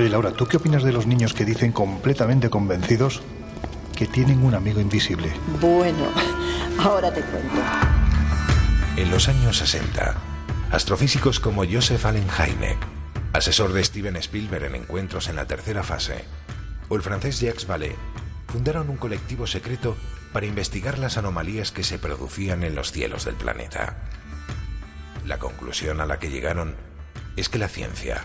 Oye, Laura, ¿tú qué opinas de los niños que dicen completamente convencidos que tienen un amigo invisible? Bueno, ahora te cuento. En los años 60, astrofísicos como Joseph Allen Hynek, asesor de Steven Spielberg en encuentros en la tercera fase, o el francés Jacques Vallée, fundaron un colectivo secreto para investigar las anomalías que se producían en los cielos del planeta. La conclusión a la que llegaron es que la ciencia,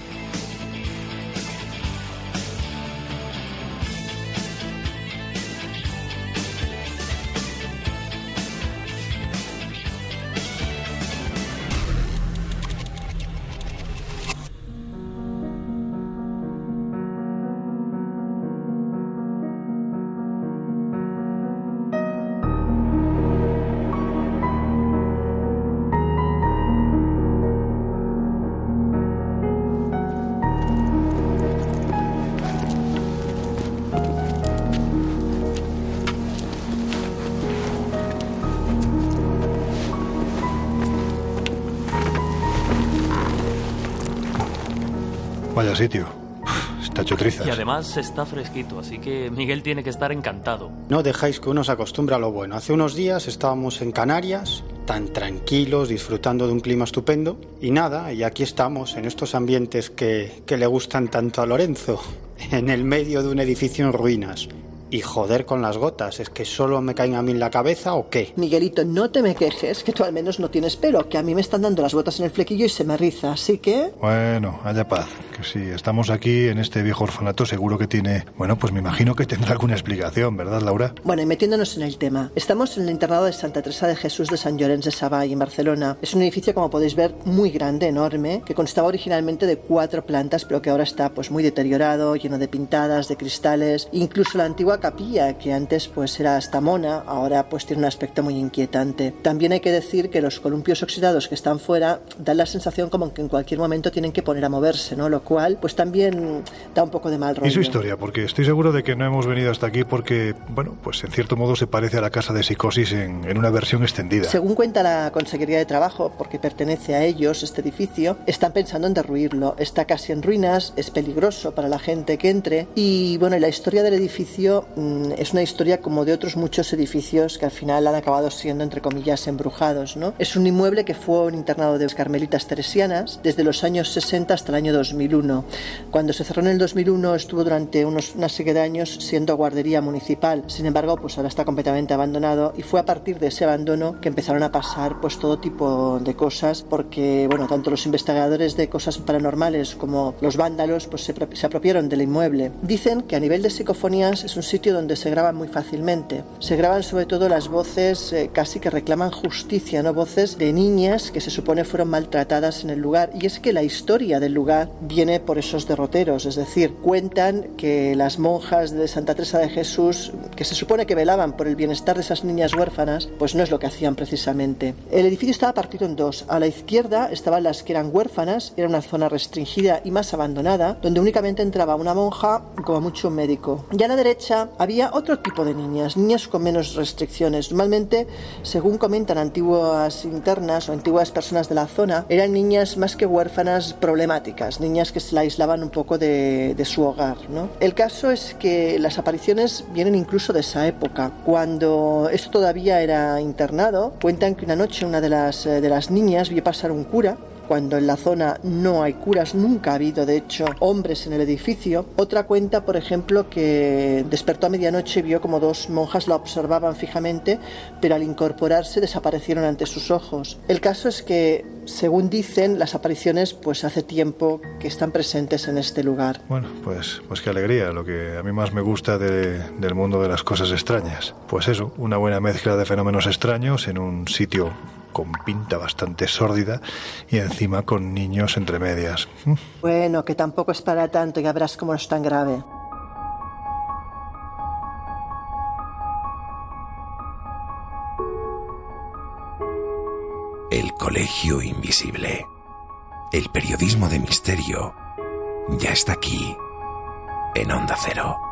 Vaya sitio. Está hecho trizas. Y además está fresquito, así que Miguel tiene que estar encantado. No dejáis que uno se acostumbre a lo bueno. Hace unos días estábamos en Canarias, tan tranquilos, disfrutando de un clima estupendo. Y nada, y aquí estamos, en estos ambientes que, que le gustan tanto a Lorenzo, en el medio de un edificio en ruinas. Y joder con las gotas, ¿es que solo me caen a mí en la cabeza o qué? Miguelito, no te me quejes, que tú al menos no tienes pelo, que a mí me están dando las gotas en el flequillo y se me riza, así que... Bueno, haya paz. Que si estamos aquí en este viejo orfanato, seguro que tiene. Bueno, pues me imagino que tendrá alguna explicación, ¿verdad, Laura? Bueno, y metiéndonos en el tema, estamos en el internado de Santa Teresa de Jesús de San Llorenç de Savall, en Barcelona. Es un edificio, como podéis ver, muy grande, enorme, que constaba originalmente de cuatro plantas, pero que ahora está pues muy deteriorado, lleno de pintadas, de cristales, incluso la antigua capilla, que antes pues era hasta mona, ahora pues tiene un aspecto muy inquietante. También hay que decir que los columpios oxidados que están fuera dan la sensación como que en cualquier momento tienen que poner a moverse, ¿no? Lo cual pues también da un poco de mal rollo. Y su historia, porque estoy seguro de que no hemos venido hasta aquí porque, bueno, pues en cierto modo se parece a la casa de psicosis en, en una versión extendida. Según cuenta la Consejería de Trabajo, porque pertenece a ellos este edificio, están pensando en derruirlo. Está casi en ruinas, es peligroso para la gente que entre. Y bueno, la historia del edificio es una historia como de otros muchos edificios que al final han acabado siendo, entre comillas, embrujados. ¿no? Es un inmueble que fue un internado de carmelitas teresianas desde los años 60 hasta el año 2001. Cuando se cerró en el 2001 estuvo durante unos, una serie de años siendo guardería municipal. Sin embargo, pues ahora está completamente abandonado y fue a partir de ese abandono que empezaron a pasar pues todo tipo de cosas porque, bueno, tanto los investigadores de cosas paranormales como los vándalos pues se, se apropiaron del inmueble. Dicen que a nivel de psicofonías es un sitio donde se graban muy fácilmente. Se graban sobre todo las voces eh, casi que reclaman justicia, ¿no? Voces de niñas que se supone fueron maltratadas en el lugar. Y es que la historia del lugar viene por esos derroteros, es decir, cuentan que las monjas de Santa Teresa de Jesús, que se supone que velaban por el bienestar de esas niñas huérfanas, pues no es lo que hacían precisamente. El edificio estaba partido en dos. A la izquierda estaban las que eran huérfanas, era una zona restringida y más abandonada, donde únicamente entraba una monja, como mucho un médico. Y a la derecha había otro tipo de niñas, niñas con menos restricciones. Normalmente, según comentan antiguas internas o antiguas personas de la zona, eran niñas más que huérfanas problemáticas, niñas que se la aislaban un poco de, de su hogar. ¿no? El caso es que las apariciones vienen incluso de esa época. Cuando esto todavía era internado, cuentan que una noche una de las, de las niñas vio pasar un cura cuando en la zona no hay curas, nunca ha habido de hecho hombres en el edificio. Otra cuenta, por ejemplo, que despertó a medianoche y vio como dos monjas la observaban fijamente, pero al incorporarse desaparecieron ante sus ojos. El caso es que, según dicen, las apariciones pues hace tiempo que están presentes en este lugar. Bueno, pues, pues qué alegría, lo que a mí más me gusta de- del mundo de las cosas extrañas. Pues eso, una buena mezcla de fenómenos extraños en un sitio con pinta bastante sórdida y encima con niños entre medias. Mm. Bueno, que tampoco es para tanto, ya verás cómo no es tan grave. El Colegio Invisible. El periodismo de misterio ya está aquí, en Onda Cero.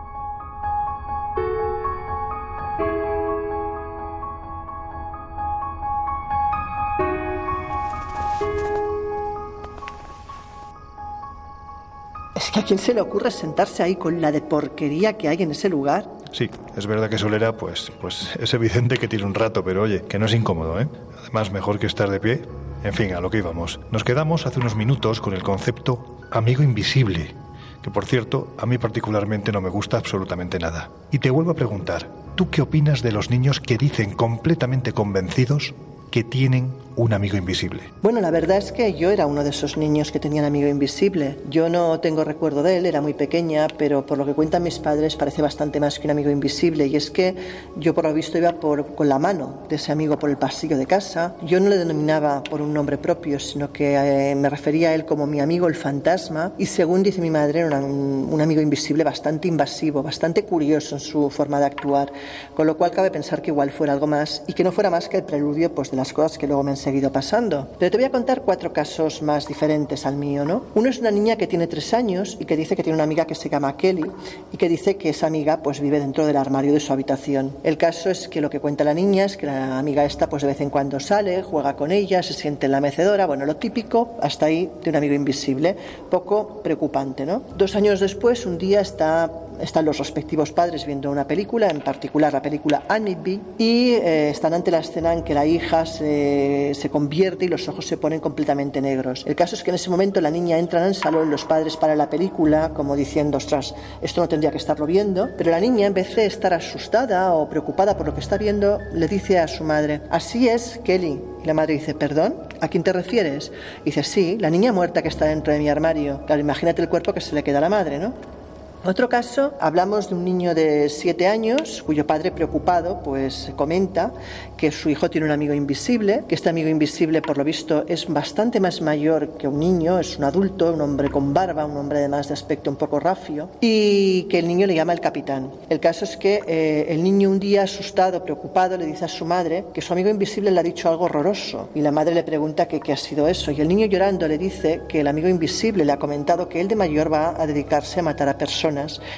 A quién se le ocurre sentarse ahí con la de porquería que hay en ese lugar. Sí, es verdad que Solera, pues, pues es evidente que tiene un rato, pero oye, que no es incómodo, ¿eh? Además, mejor que estar de pie. En fin, a lo que íbamos. Nos quedamos hace unos minutos con el concepto amigo invisible, que por cierto, a mí particularmente no me gusta absolutamente nada. Y te vuelvo a preguntar, ¿tú qué opinas de los niños que dicen completamente convencidos que tienen un amigo invisible. Bueno, la verdad es que yo era uno de esos niños que tenían amigo invisible. Yo no tengo recuerdo de él, era muy pequeña, pero por lo que cuentan mis padres parece bastante más que un amigo invisible. Y es que yo por lo visto iba por, con la mano de ese amigo por el pasillo de casa. Yo no le denominaba por un nombre propio, sino que eh, me refería a él como mi amigo el fantasma. Y según dice mi madre, era un, un amigo invisible bastante invasivo, bastante curioso en su forma de actuar. Con lo cual cabe pensar que igual fuera algo más y que no fuera más que el preludio pues, de las cosas que luego me seguido pasando. Pero te voy a contar cuatro casos más diferentes al mío, ¿no? Uno es una niña que tiene tres años y que dice que tiene una amiga que se llama Kelly y que dice que esa amiga pues vive dentro del armario de su habitación. El caso es que lo que cuenta la niña es que la amiga esta pues de vez en cuando sale, juega con ella, se siente en la mecedora, bueno, lo típico hasta ahí de un amigo invisible, poco preocupante, ¿no? Dos años después, un día está están los respectivos padres viendo una película, en particular la película Annie y eh, están ante la escena en que la hija se, se, convierte y los ojos se ponen completamente negros. El caso es que en ese momento la niña entra en el salón, los padres para la película, como diciendo, ostras, esto no tendría que estarlo viendo, pero la niña, en vez de estar asustada o preocupada por lo que está viendo, le dice a su madre, así es, Kelly. Y la madre dice, ¿perdón? ¿A quién te refieres? Y dice, sí, la niña muerta que está dentro de mi armario. Claro, imagínate el cuerpo que se le queda a la madre, ¿no? Otro caso, hablamos de un niño de siete años cuyo padre preocupado pues comenta que su hijo tiene un amigo invisible, que este amigo invisible por lo visto es bastante más mayor que un niño, es un adulto, un hombre con barba, un hombre además de aspecto un poco rafio y que el niño le llama el capitán. El caso es que eh, el niño un día asustado, preocupado, le dice a su madre que su amigo invisible le ha dicho algo horroroso y la madre le pregunta que qué ha sido eso y el niño llorando le dice que el amigo invisible le ha comentado que él de mayor va a dedicarse a matar a personas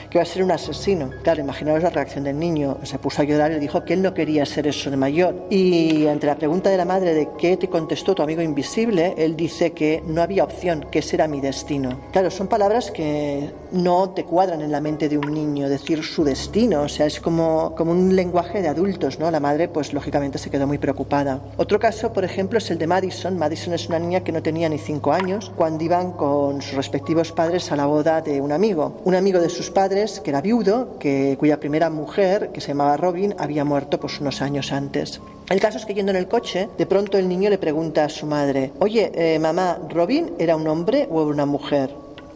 que va a ser un asesino. Claro, imaginaos la reacción del niño. Se puso a llorar y dijo que él no quería ser eso de mayor. Y ante la pregunta de la madre de qué te contestó tu amigo invisible, él dice que no había opción, que ese era mi destino. Claro, son palabras que no te cuadran en la mente de un niño, decir su destino. O sea, es como, como un lenguaje de adultos, ¿no? La madre, pues lógicamente se quedó muy preocupada. Otro caso, por ejemplo, es el de Madison. Madison es una niña que no tenía ni cinco años cuando iban con sus respectivos padres a la boda de un amigo. Un amigo de sus padres, que era viudo, que, cuya primera mujer, que se llamaba Robin, había muerto pues, unos años antes. El caso es que yendo en el coche, de pronto el niño le pregunta a su madre, oye, eh, mamá, ¿Robin era un hombre o una mujer?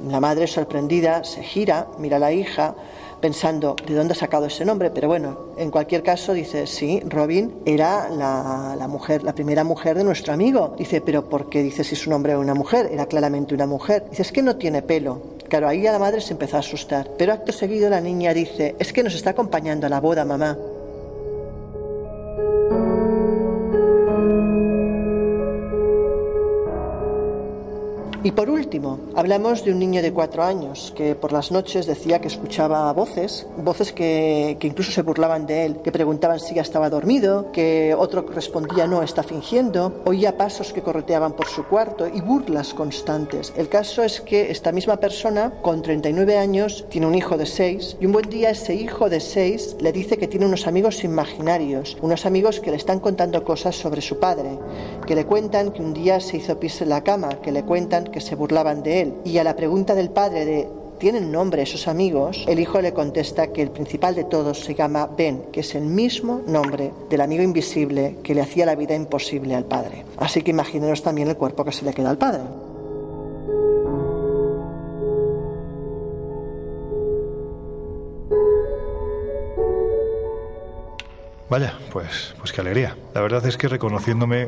La madre, sorprendida, se gira, mira a la hija, pensando de dónde ha sacado ese nombre, pero bueno, en cualquier caso dice, sí, Robin era la, la, mujer, la primera mujer de nuestro amigo. Dice, pero ¿por qué dice si es un hombre o una mujer? Era claramente una mujer. Dice, es que no tiene pelo. Claro, ahí a la madre se empezó a asustar. Pero acto seguido la niña dice, es que nos está acompañando a la boda, mamá. Y por último, hablamos de un niño de cuatro años que por las noches decía que escuchaba voces, voces que, que, incluso se burlaban de él, que preguntaban si ya estaba dormido, que otro respondía no, está fingiendo, oía pasos que correteaban por su cuarto y burlas constantes. El caso es que esta misma persona, con 39 años, tiene un hijo de seis y un buen día ese hijo de seis le dice que tiene unos amigos imaginarios, unos amigos que le están contando cosas sobre su padre, que le cuentan que un día se hizo pis en la cama, que le cuentan que se burlaban de él. Y a la pregunta del padre de ¿tienen nombre esos amigos? El hijo le contesta que el principal de todos se llama Ben, que es el mismo nombre del amigo invisible que le hacía la vida imposible al padre. Así que imagínenos también el cuerpo que se le queda al padre. Vaya, pues, pues qué alegría. La verdad es que reconociéndome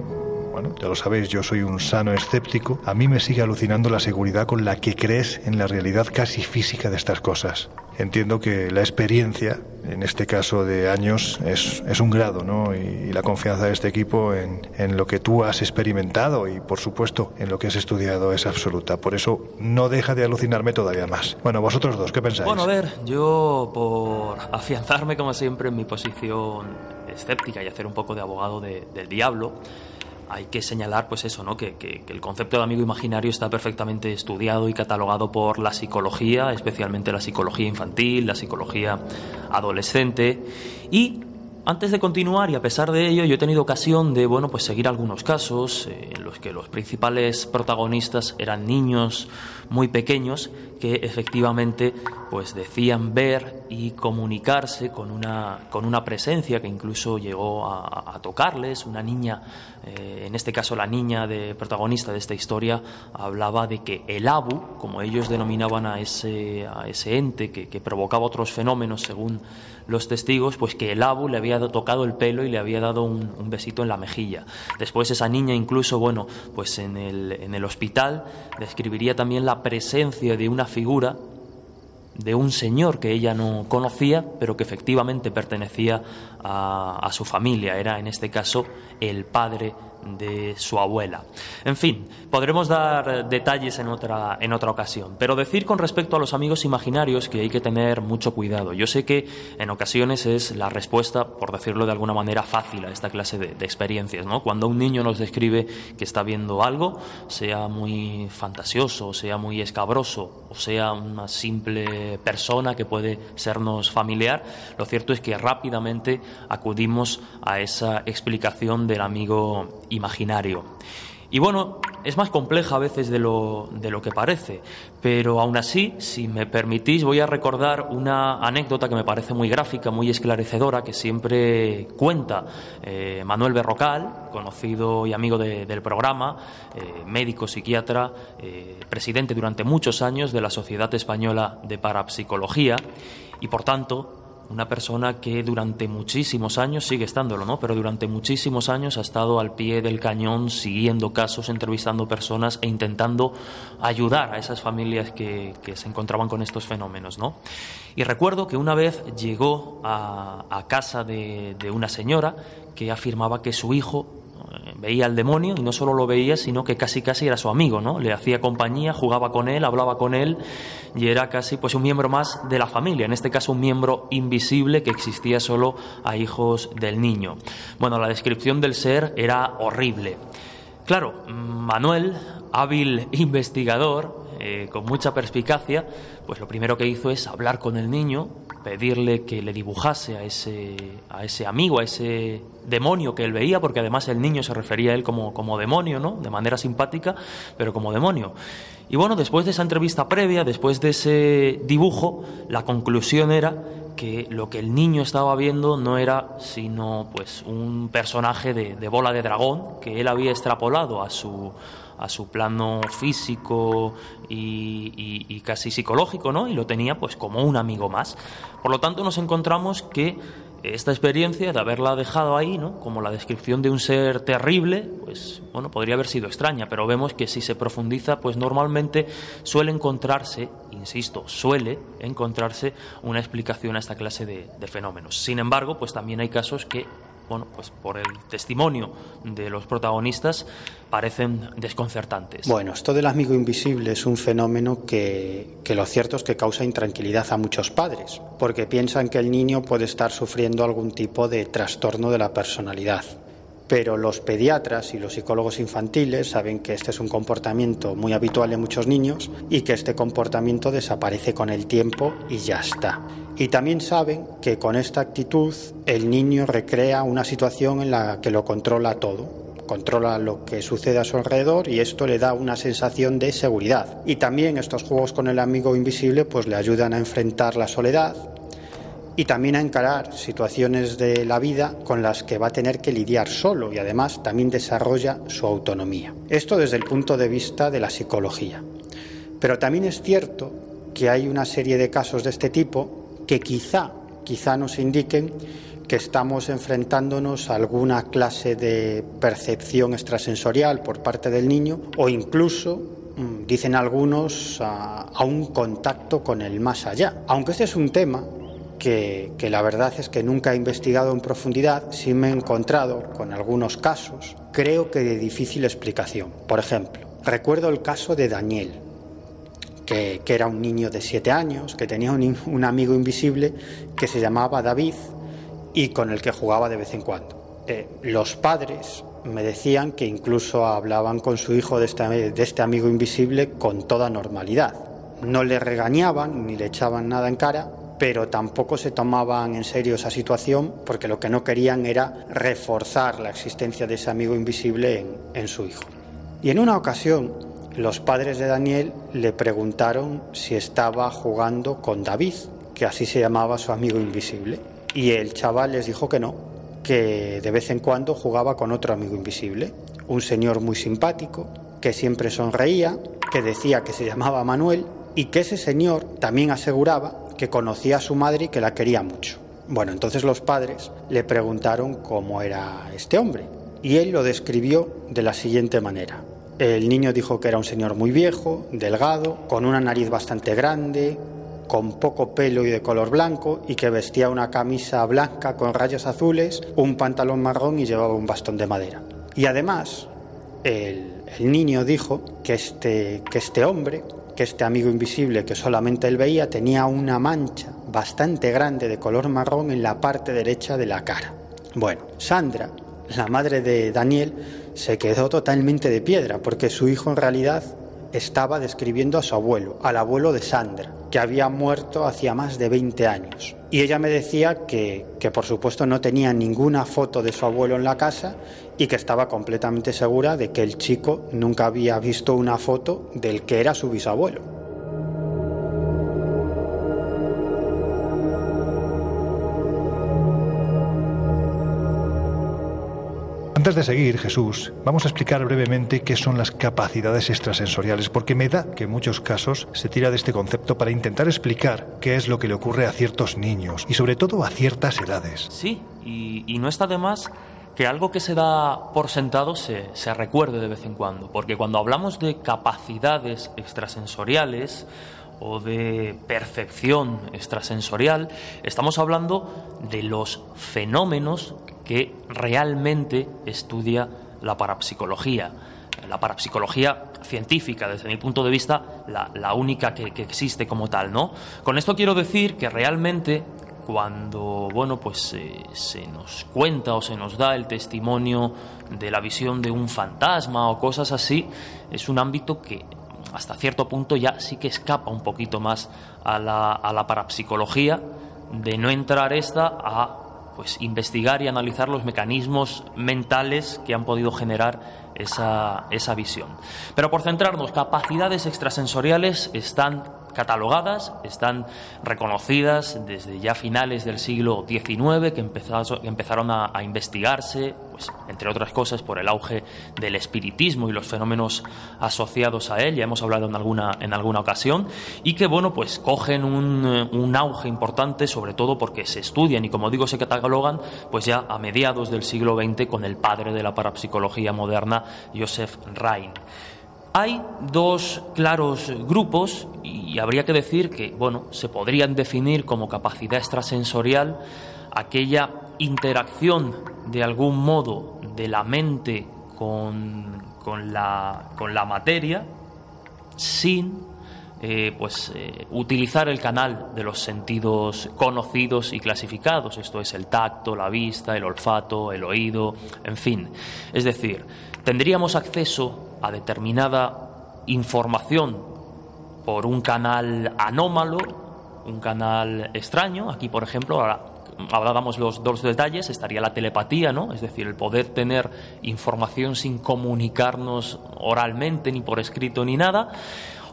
Bueno, ya lo sabéis, yo soy un sano escéptico. A mí me sigue alucinando la seguridad con la que crees en la realidad casi física de estas cosas. Entiendo que la experiencia, en este caso de años, es, es un grado, ¿no? Y, la confianza de este equipo en, en lo que tú has experimentado y, por supuesto, en lo que has estudiado es absoluta. Por eso no deja de alucinarme todavía más. Bueno, vosotros dos, ¿qué pensáis? Bueno, a ver, yo por afianzarme como siempre en mi posición escéptica y hacer un poco de abogado del diablo, hay que señalar pues eso, ¿no? Que, que, el concepto de amigo imaginario está perfectamente estudiado y catalogado por la psicología, especialmente la psicología infantil, la psicología adolescente y antes de continuar y a pesar de ello, yo he tenido ocasión de bueno, pues seguir algunos casos eh, en los que los principales protagonistas eran niños muy pequeños que efectivamente pues decían ver y comunicarse con una, con una presencia que incluso llegó a, tocarles. Una niña, eh, en este caso la niña de protagonista de esta historia, hablaba de que el abu, como ellos denominaban a ese, a ese ente que, que provocaba otros fenómenos según los testigos, pues que el abu le había tocado el pelo y le había dado un, un besito en la mejilla. Después esa niña incluso, bueno, pues en el, en el hospital describiría también la presencia de una figura de un señor que ella no conocía, pero que efectivamente pertenecía a, a, su familia. Era en este caso el padre de su abuela. En fin, podremos dar detalles en otra, en otra ocasión, pero decir con respecto a los amigos imaginarios que hay que tener mucho cuidado. Yo sé que en ocasiones es la respuesta, por decirlo de alguna manera, fácil a esta clase de, experiencias. ¿no? Cuando un niño nos describe que está viendo algo, sea muy fantasioso, sea muy escabroso, o sea una simple persona que puede sernos familiar, lo cierto es que rápidamente acudimos a esa explicación del amigo imaginario. Y bueno, es más compleja a veces de lo, de lo que parece, pero aún así, si me permitís, voy a recordar una anécdota que me parece muy gráfica, muy esclarecedora, que siempre cuenta eh, Manuel Berrocal, conocido y amigo del programa, eh, médico, psiquiatra, eh, presidente durante muchos años de la Sociedad Española de Parapsicología y, por tanto, una persona que durante muchísimos años, sigue estándolo, ¿no? Pero durante muchísimos años ha estado al pie del cañón siguiendo casos, entrevistando personas e intentando ayudar a esas familias que, que se encontraban con estos fenómenos, ¿no? Y recuerdo que una vez llegó a, a casa de, de una señora que afirmaba que su hijo veía al demonio y no solo lo veía, sino que casi casi era su amigo, ¿no? Le hacía compañía, jugaba con él, hablaba con él y era casi pues un miembro más de la familia, en este caso un miembro invisible que existía solo a hijos del niño. Bueno, la descripción del ser era horrible. Claro, Manuel, hábil investigador, eh, con mucha perspicacia, pues lo primero que hizo es hablar con el niño, pedirle que le dibujase a ese, a ese amigo, a ese demonio que él veía, porque además el niño se refería a él como, como demonio, ¿no? De manera simpática, pero como demonio. Y bueno, después de esa entrevista previa, después de ese dibujo, la conclusión era que lo que el niño estaba viendo no era sino pues un personaje de, de bola de dragón que él había extrapolado a su a su plano físico y, casi psicológico, ¿no? Y lo tenía pues como un amigo más. Por lo tanto, nos encontramos que esta experiencia de haberla dejado ahí, ¿no? Como la descripción de un ser terrible, pues bueno, podría haber sido extraña, pero vemos que si se profundiza, pues normalmente suele encontrarse, insisto, suele encontrarse una explicación a esta clase de, de fenómenos. Sin embargo, pues también hay casos que bueno, pues por el testimonio de los protagonistas, parecen desconcertantes. Bueno, esto del amigo invisible es un fenómeno que, que, lo cierto es que causa intranquilidad a muchos padres, porque piensan que el niño puede estar sufriendo algún tipo de trastorno de la personalidad. Pero los pediatras y los psicólogos infantiles saben que este es un comportamiento muy habitual en muchos niños y que este comportamiento desaparece con el tiempo y ya está. Y también saben que con esta actitud el niño recrea una situación en la que lo controla todo, controla lo que sucede a su alrededor y esto le da una sensación de seguridad. Y también estos juegos con el amigo invisible pues le ayudan a enfrentar la soledad y también a encarar situaciones de la vida con las que va a tener que lidiar solo y además también desarrolla su autonomía. Esto desde el punto de vista de la psicología. Pero también es cierto que hay una serie de casos de este tipo que quizá, quizá nos indiquen que estamos enfrentándonos a alguna clase de percepción extrasensorial por parte del niño o incluso mm, dicen algunos, a, un contacto con el más allá. Aunque este es un tema que, la verdad es que nunca he investigado en profundidad, sí me he encontrado con algunos casos, creo que de difícil explicación. Por ejemplo, recuerdo el caso de Daniel, que, era un niño de siete años, que tenía un, amigo invisible que se llamaba David y con el que jugaba de vez en cuando. Eh, los padres me decían que incluso hablaban con su hijo este, de este amigo invisible con toda normalidad. No le regañaban ni le echaban nada en cara, pero tampoco se tomaban en serio esa situación porque lo que no querían era reforzar la existencia de ese amigo invisible en, en su hijo. Y en una ocasión los padres de Daniel le preguntaron si estaba jugando con David, que así se llamaba su amigo invisible. Y el chaval les dijo que no, que de vez en cuando jugaba con otro amigo invisible, un señor muy simpático, que siempre sonreía, que decía que se llamaba Manuel y que ese señor también aseguraba que conocía a su madre y que la quería mucho. Bueno, entonces los padres le preguntaron cómo era este hombre y él lo describió de la siguiente manera. El niño dijo que era un señor muy viejo, delgado, con una nariz bastante grande, con poco pelo y de color blanco, y que vestía una camisa blanca con rayas azules, un pantalón marrón y llevaba un bastón de madera. Y además, el, niño dijo que este, que este hombre, que este amigo invisible que solamente él veía, tenía una mancha bastante grande de color marrón en la parte derecha de la cara. Bueno, Sandra, la madre de Daniel, se quedó totalmente de piedra porque su hijo en realidad estaba describiendo a su abuelo, al abuelo de Sandra, que había muerto hacía más de 20 años. Y ella me decía que, que por supuesto no tenía ninguna foto de su abuelo en la casa y que estaba completamente segura de que el chico nunca había visto una foto del que era su bisabuelo. Antes de seguir, Jesús, vamos a explicar brevemente qué son las capacidades extrasensoriales, porque me da que en muchos casos se tira de este concepto para intentar explicar qué es lo que le ocurre a ciertos niños y sobre todo a ciertas edades. Sí, y, no está de más que algo que se da por sentado se, se, recuerde de vez en cuando, porque cuando hablamos de capacidades extrasensoriales o de percepción extrasensorial, estamos hablando de los fenómenos que realmente estudia la parapsicología. La parapsicología científica, desde mi punto de vista, la, única que, existe como tal, ¿no? Con esto quiero decir que realmente cuando bueno pues eh, se nos cuenta o se nos da el testimonio de la visión de un fantasma o cosas así es un ámbito que hasta cierto punto ya sí que escapa un poquito más a la, a la parapsicología de no entrar esta a pues investigar y analizar los mecanismos mentales que han podido generar esa, esa visión. Pero por centrarnos, capacidades extrasensoriales están catalogadas, están reconocidas desde ya finales del siglo XIX, que empezaron a, investigarse, pues, entre otras cosas, por el auge del espiritismo y los fenómenos asociados a él, ya hemos hablado en alguna, en alguna ocasión, y que, bueno, pues cogen un, un auge importante, sobre todo porque se estudian y, como digo, se catalogan, pues ya a mediados del siglo XX con el padre de la parapsicología moderna, Joseph Rhein. Hay dos claros grupos y habría que decir que, bueno, se podrían definir como capacidad extrasensorial aquella interacción de algún modo de la mente con, la, con la, materia sin eh, pues, eh, utilizar el canal de los sentidos conocidos y clasificados, esto es el tacto, la vista, el olfato, el oído, en fin. Es decir, tendríamos acceso a determinada información por un canal anómalo, un canal extraño. Aquí, por ejemplo, ahora hablábamos los dos detalles, estaría la telepatía, ¿no? Es decir, el poder tener información sin comunicarnos oralmente, ni por escrito, ni nada.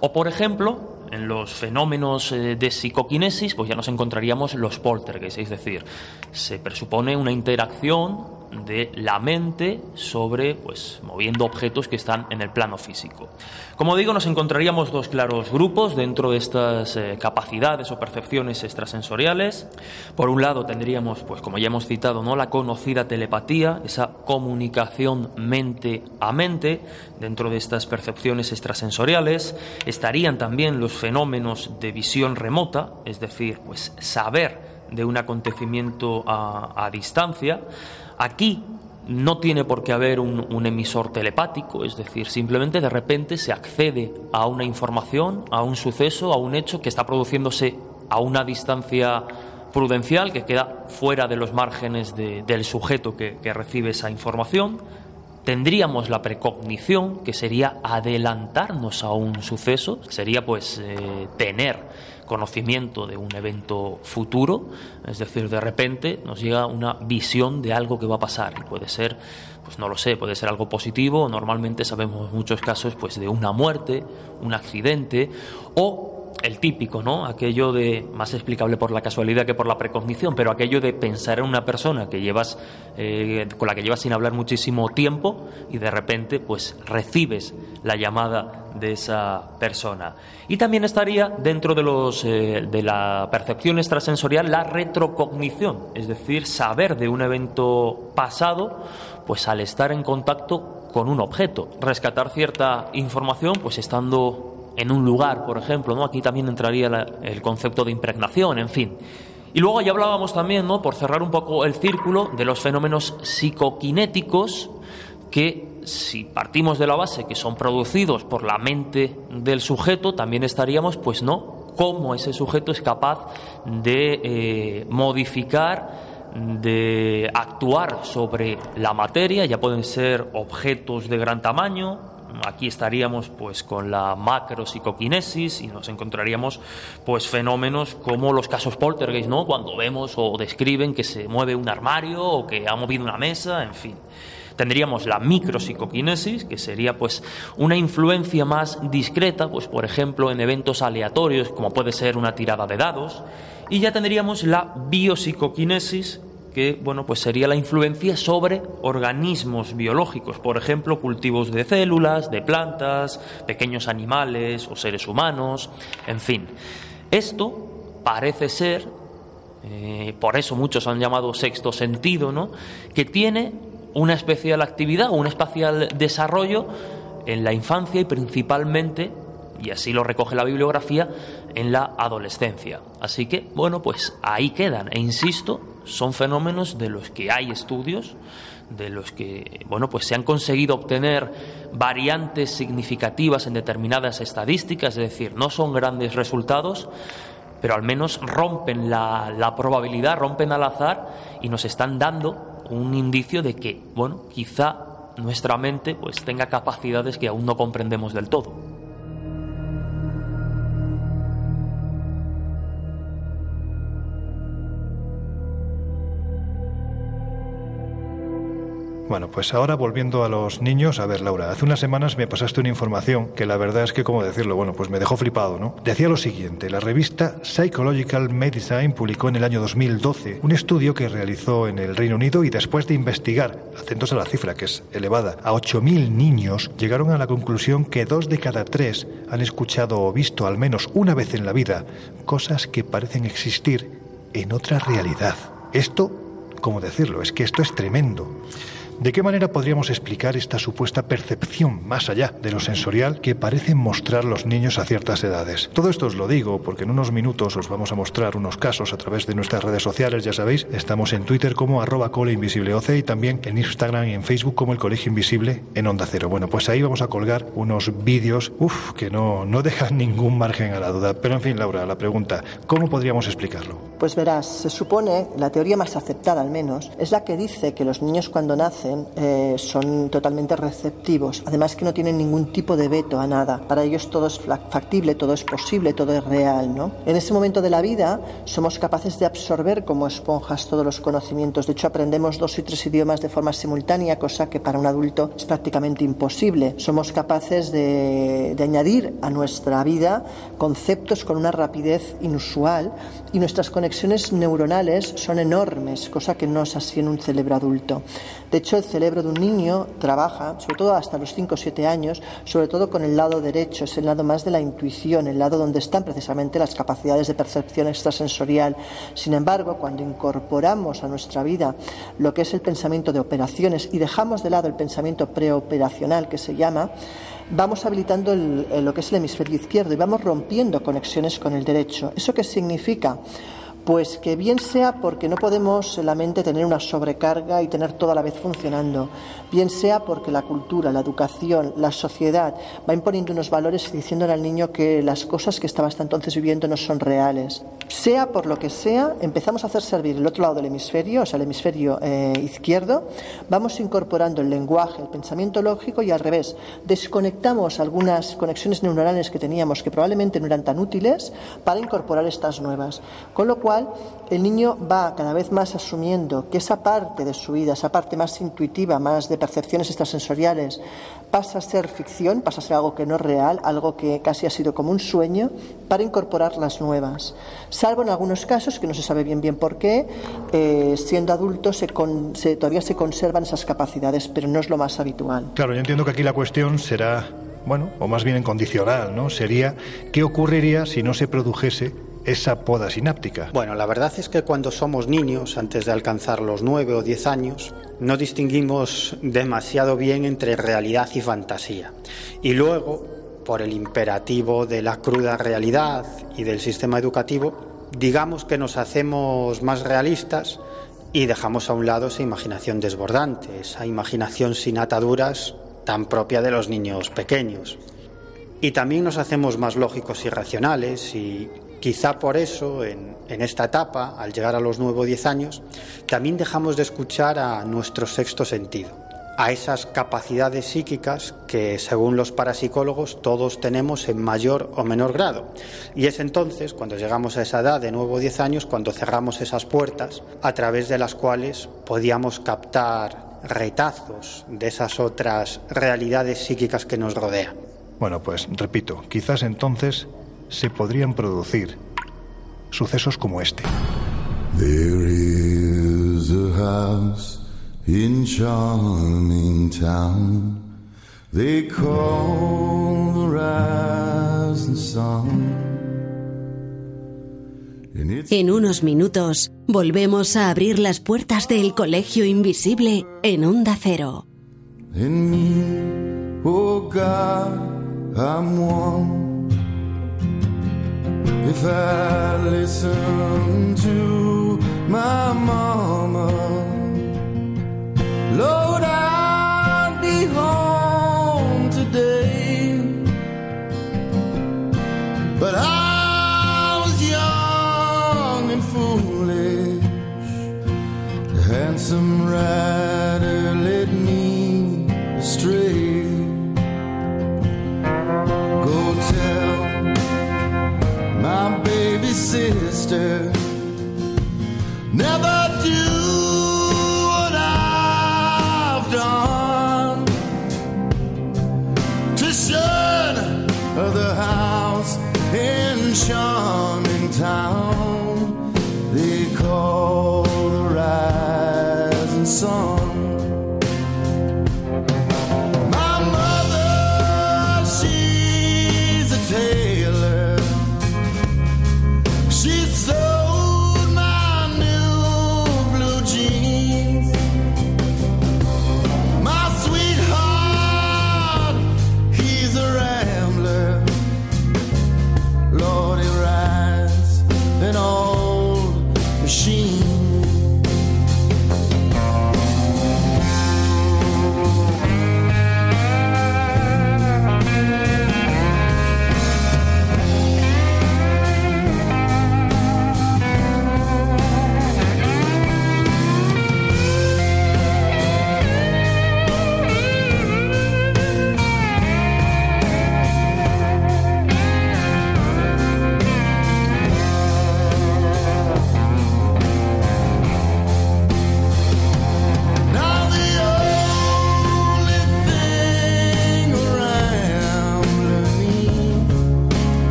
O, por ejemplo, en los fenómenos eh, de psicoquinesis, pues ya nos encontraríamos los poltergeists, es decir, se presupone una interacción de la mente sobre, pues, moviendo objetos que están en el plano físico. Como digo, nos encontraríamos dos claros grupos dentro de estas eh, capacidades o percepciones extrasensoriales. Por un lado tendríamos, pues, como ya hemos citado, ¿no? la conocida telepatía, esa comunicación mente a mente. Dentro de estas percepciones extrasensoriales estarían también los fenómenos de visión remota, es decir, pues saber de un acontecimiento a, distancia. Aquí no tiene por qué haber un, emisor telepático, es decir, simplemente de repente se accede a una información, a un suceso, a un hecho que está produciéndose a una distancia prudencial que queda fuera de los márgenes del sujeto que, recibe esa información. Tendríamos la precognición, que sería adelantarnos a un suceso, sería pues eh, tener conocimiento de un evento futuro, es decir, de repente nos llega una visión de algo que va a pasar puede ser, pues no lo sé, puede ser algo positivo, normalmente sabemos muchos casos pues de una muerte, un accidente o el típico, ¿no? Aquello de, más explicable por la casualidad que por la precognición, pero aquello de pensar en una persona que llevas, eh, con la que llevas sin hablar muchísimo tiempo y de repente, pues recibes la llamada de esa persona. Y también estaría dentro de, los, eh, de la percepción extrasensorial la retrocognición, es decir, saber de un evento pasado, pues al estar en contacto con un objeto, rescatar cierta información, pues estando en un lugar, por ejemplo, ¿no? Aquí también entraría el concepto de impregnación, en fin. Y luego ya hablábamos también, ¿no? Por cerrar un poco el círculo de los fenómenos psicoquinéticos que si partimos de la base que son producidos por la mente del sujeto, también estaríamos, pues no, cómo ese sujeto es capaz de eh, modificar, de actuar sobre la materia, ya pueden ser objetos de gran tamaño, aquí estaríamos pues con la macropsicoquinesis y nos encontraríamos pues fenómenos como los casos poltergeist, ¿no? Cuando vemos o describen que se mueve un armario o que ha movido una mesa, en fin. Tendríamos la micropsicoquinesis, que sería pues una influencia más discreta, pues por ejemplo en eventos aleatorios como puede ser una tirada de dados, y ya tendríamos la biopsicoquinesis, que bueno, pues sería la influencia sobre organismos biológicos, por ejemplo, cultivos de células, de plantas, pequeños animales o seres humanos, en fin. Esto parece ser, eh, por eso muchos han llamado sexto sentido, ¿no? que tiene una especial actividad un especial desarrollo en la infancia y principalmente, y así lo recoge la bibliografía, en la adolescencia. Así que, bueno, pues ahí quedan. E insisto, son fenómenos de los que hay estudios, de los que bueno, pues se han conseguido obtener variantes significativas en determinadas estadísticas, es decir, no son grandes resultados, pero al menos rompen la, la probabilidad, rompen al azar y nos están dando un indicio de que, bueno, quizá nuestra mente pues tenga capacidades que aún no comprendemos del todo. Bueno, pues ahora volviendo a los niños, a ver Laura, hace unas semanas me pasaste una información que la verdad es que, ¿cómo decirlo? Bueno, pues me dejó flipado, ¿no? Decía lo siguiente, la revista Psychological Medicine publicó en el año 2012 un estudio que realizó en el Reino Unido y después de investigar, atentos a la cifra que es elevada, a 8.000 niños, llegaron a la conclusión que dos de cada tres han escuchado o visto al menos una vez en la vida cosas que parecen existir en otra realidad. Esto, ¿cómo decirlo? Es que esto es tremendo. ¿De qué manera podríamos explicar esta supuesta percepción más allá de lo sensorial que parecen mostrar los niños a ciertas edades? Todo esto os lo digo porque en unos minutos os vamos a mostrar unos casos a través de nuestras redes sociales, ya sabéis, estamos en Twitter como arroba coleinvisibleoc y también en Instagram y en Facebook como el Colegio Invisible en Onda Cero. Bueno, pues ahí vamos a colgar unos vídeos, uff, que no, no dejan ningún margen a la duda. Pero en fin, Laura, la pregunta, ¿cómo podríamos explicarlo? Pues verás, se supone, la teoría más aceptada al menos, es la que dice que los niños cuando nacen eh, son totalmente receptivos. Además que no tienen ningún tipo de veto a nada. Para ellos todo es factible, todo es posible, todo es real. ¿no? En ese momento de la vida somos capaces de absorber como esponjas todos los conocimientos. De hecho, aprendemos dos y tres idiomas de forma simultánea, cosa que para un adulto es prácticamente imposible. Somos capaces de, de añadir a nuestra vida conceptos con una rapidez inusual y nuestras conexiones neuronales son enormes, cosa que no es así en un cerebro adulto. De hecho, el cerebro de un niño trabaja, sobre todo hasta los 5 o 7 años, sobre todo con el lado derecho, es el lado más de la intuición, el lado donde están precisamente las capacidades de percepción extrasensorial. Sin embargo, cuando incorporamos a nuestra vida lo que es el pensamiento de operaciones y dejamos de lado el pensamiento preoperacional que se llama, vamos habilitando lo que es el hemisferio izquierdo y vamos rompiendo conexiones con el derecho. ¿Eso qué significa? Pues que bien sea porque no podemos en la mente tener una sobrecarga y tener toda la vez funcionando, bien sea porque la cultura, la educación, la sociedad va imponiendo unos valores y diciéndole al niño que las cosas que estaba hasta entonces viviendo no son reales. Sea por lo que sea, empezamos a hacer servir el otro lado del hemisferio, o sea, el hemisferio eh, izquierdo, vamos incorporando el lenguaje, el pensamiento lógico y al revés, desconectamos algunas conexiones neuronales que teníamos que probablemente no eran tan útiles para incorporar estas nuevas. Con lo cual, el niño va cada vez más asumiendo que esa parte de su vida, esa parte más intuitiva, más de percepciones extrasensoriales, pasa a ser ficción, pasa a ser algo que no es real, algo que casi ha sido como un sueño, para incorporar las nuevas. Salvo en algunos casos, que no se sabe bien bien por qué, eh, siendo adulto se, todavía se conservan esas capacidades, pero no es lo más habitual. Claro, yo entiendo que aquí la cuestión será, bueno, o más bien incondicional, ¿no? Sería, ¿qué ocurriría si no se produjese esa poda sináptica? Bueno, la verdad es que cuando somos niños, antes de alcanzar los nueve o diez años, no distinguimos demasiado bien entre realidad y fantasía. Y luego, por el imperativo de la cruda realidad y del sistema educativo, digamos que nos hacemos más realistas y dejamos a un lado esa imaginación desbordante, esa imaginación sin ataduras tan propia de los niños pequeños. Y también nos hacemos más lógicos y racionales y Quizá por eso, en, esta etapa, al llegar a los nuevos 10 años, también dejamos de escuchar a nuestro sexto sentido, a esas capacidades psíquicas que, según los parapsicólogos, todos tenemos en mayor o menor grado. Y es entonces, cuando llegamos a esa edad de nuevo 10 años, cuando cerramos esas puertas a través de las cuales podíamos captar retazos de esas otras realidades psíquicas que nos rodean. Bueno, pues repito, quizás entonces se podrían producir sucesos como este. There is a house in charming town. They call the rising sun. En unos minutos volvemos a abrir las puertas del Colegio Invisible en Onda Cero. If I listen to my mama. Lord, I'd be home today. But I was young and foolish, handsome rider sister. Never do what I've done to shun the house in charming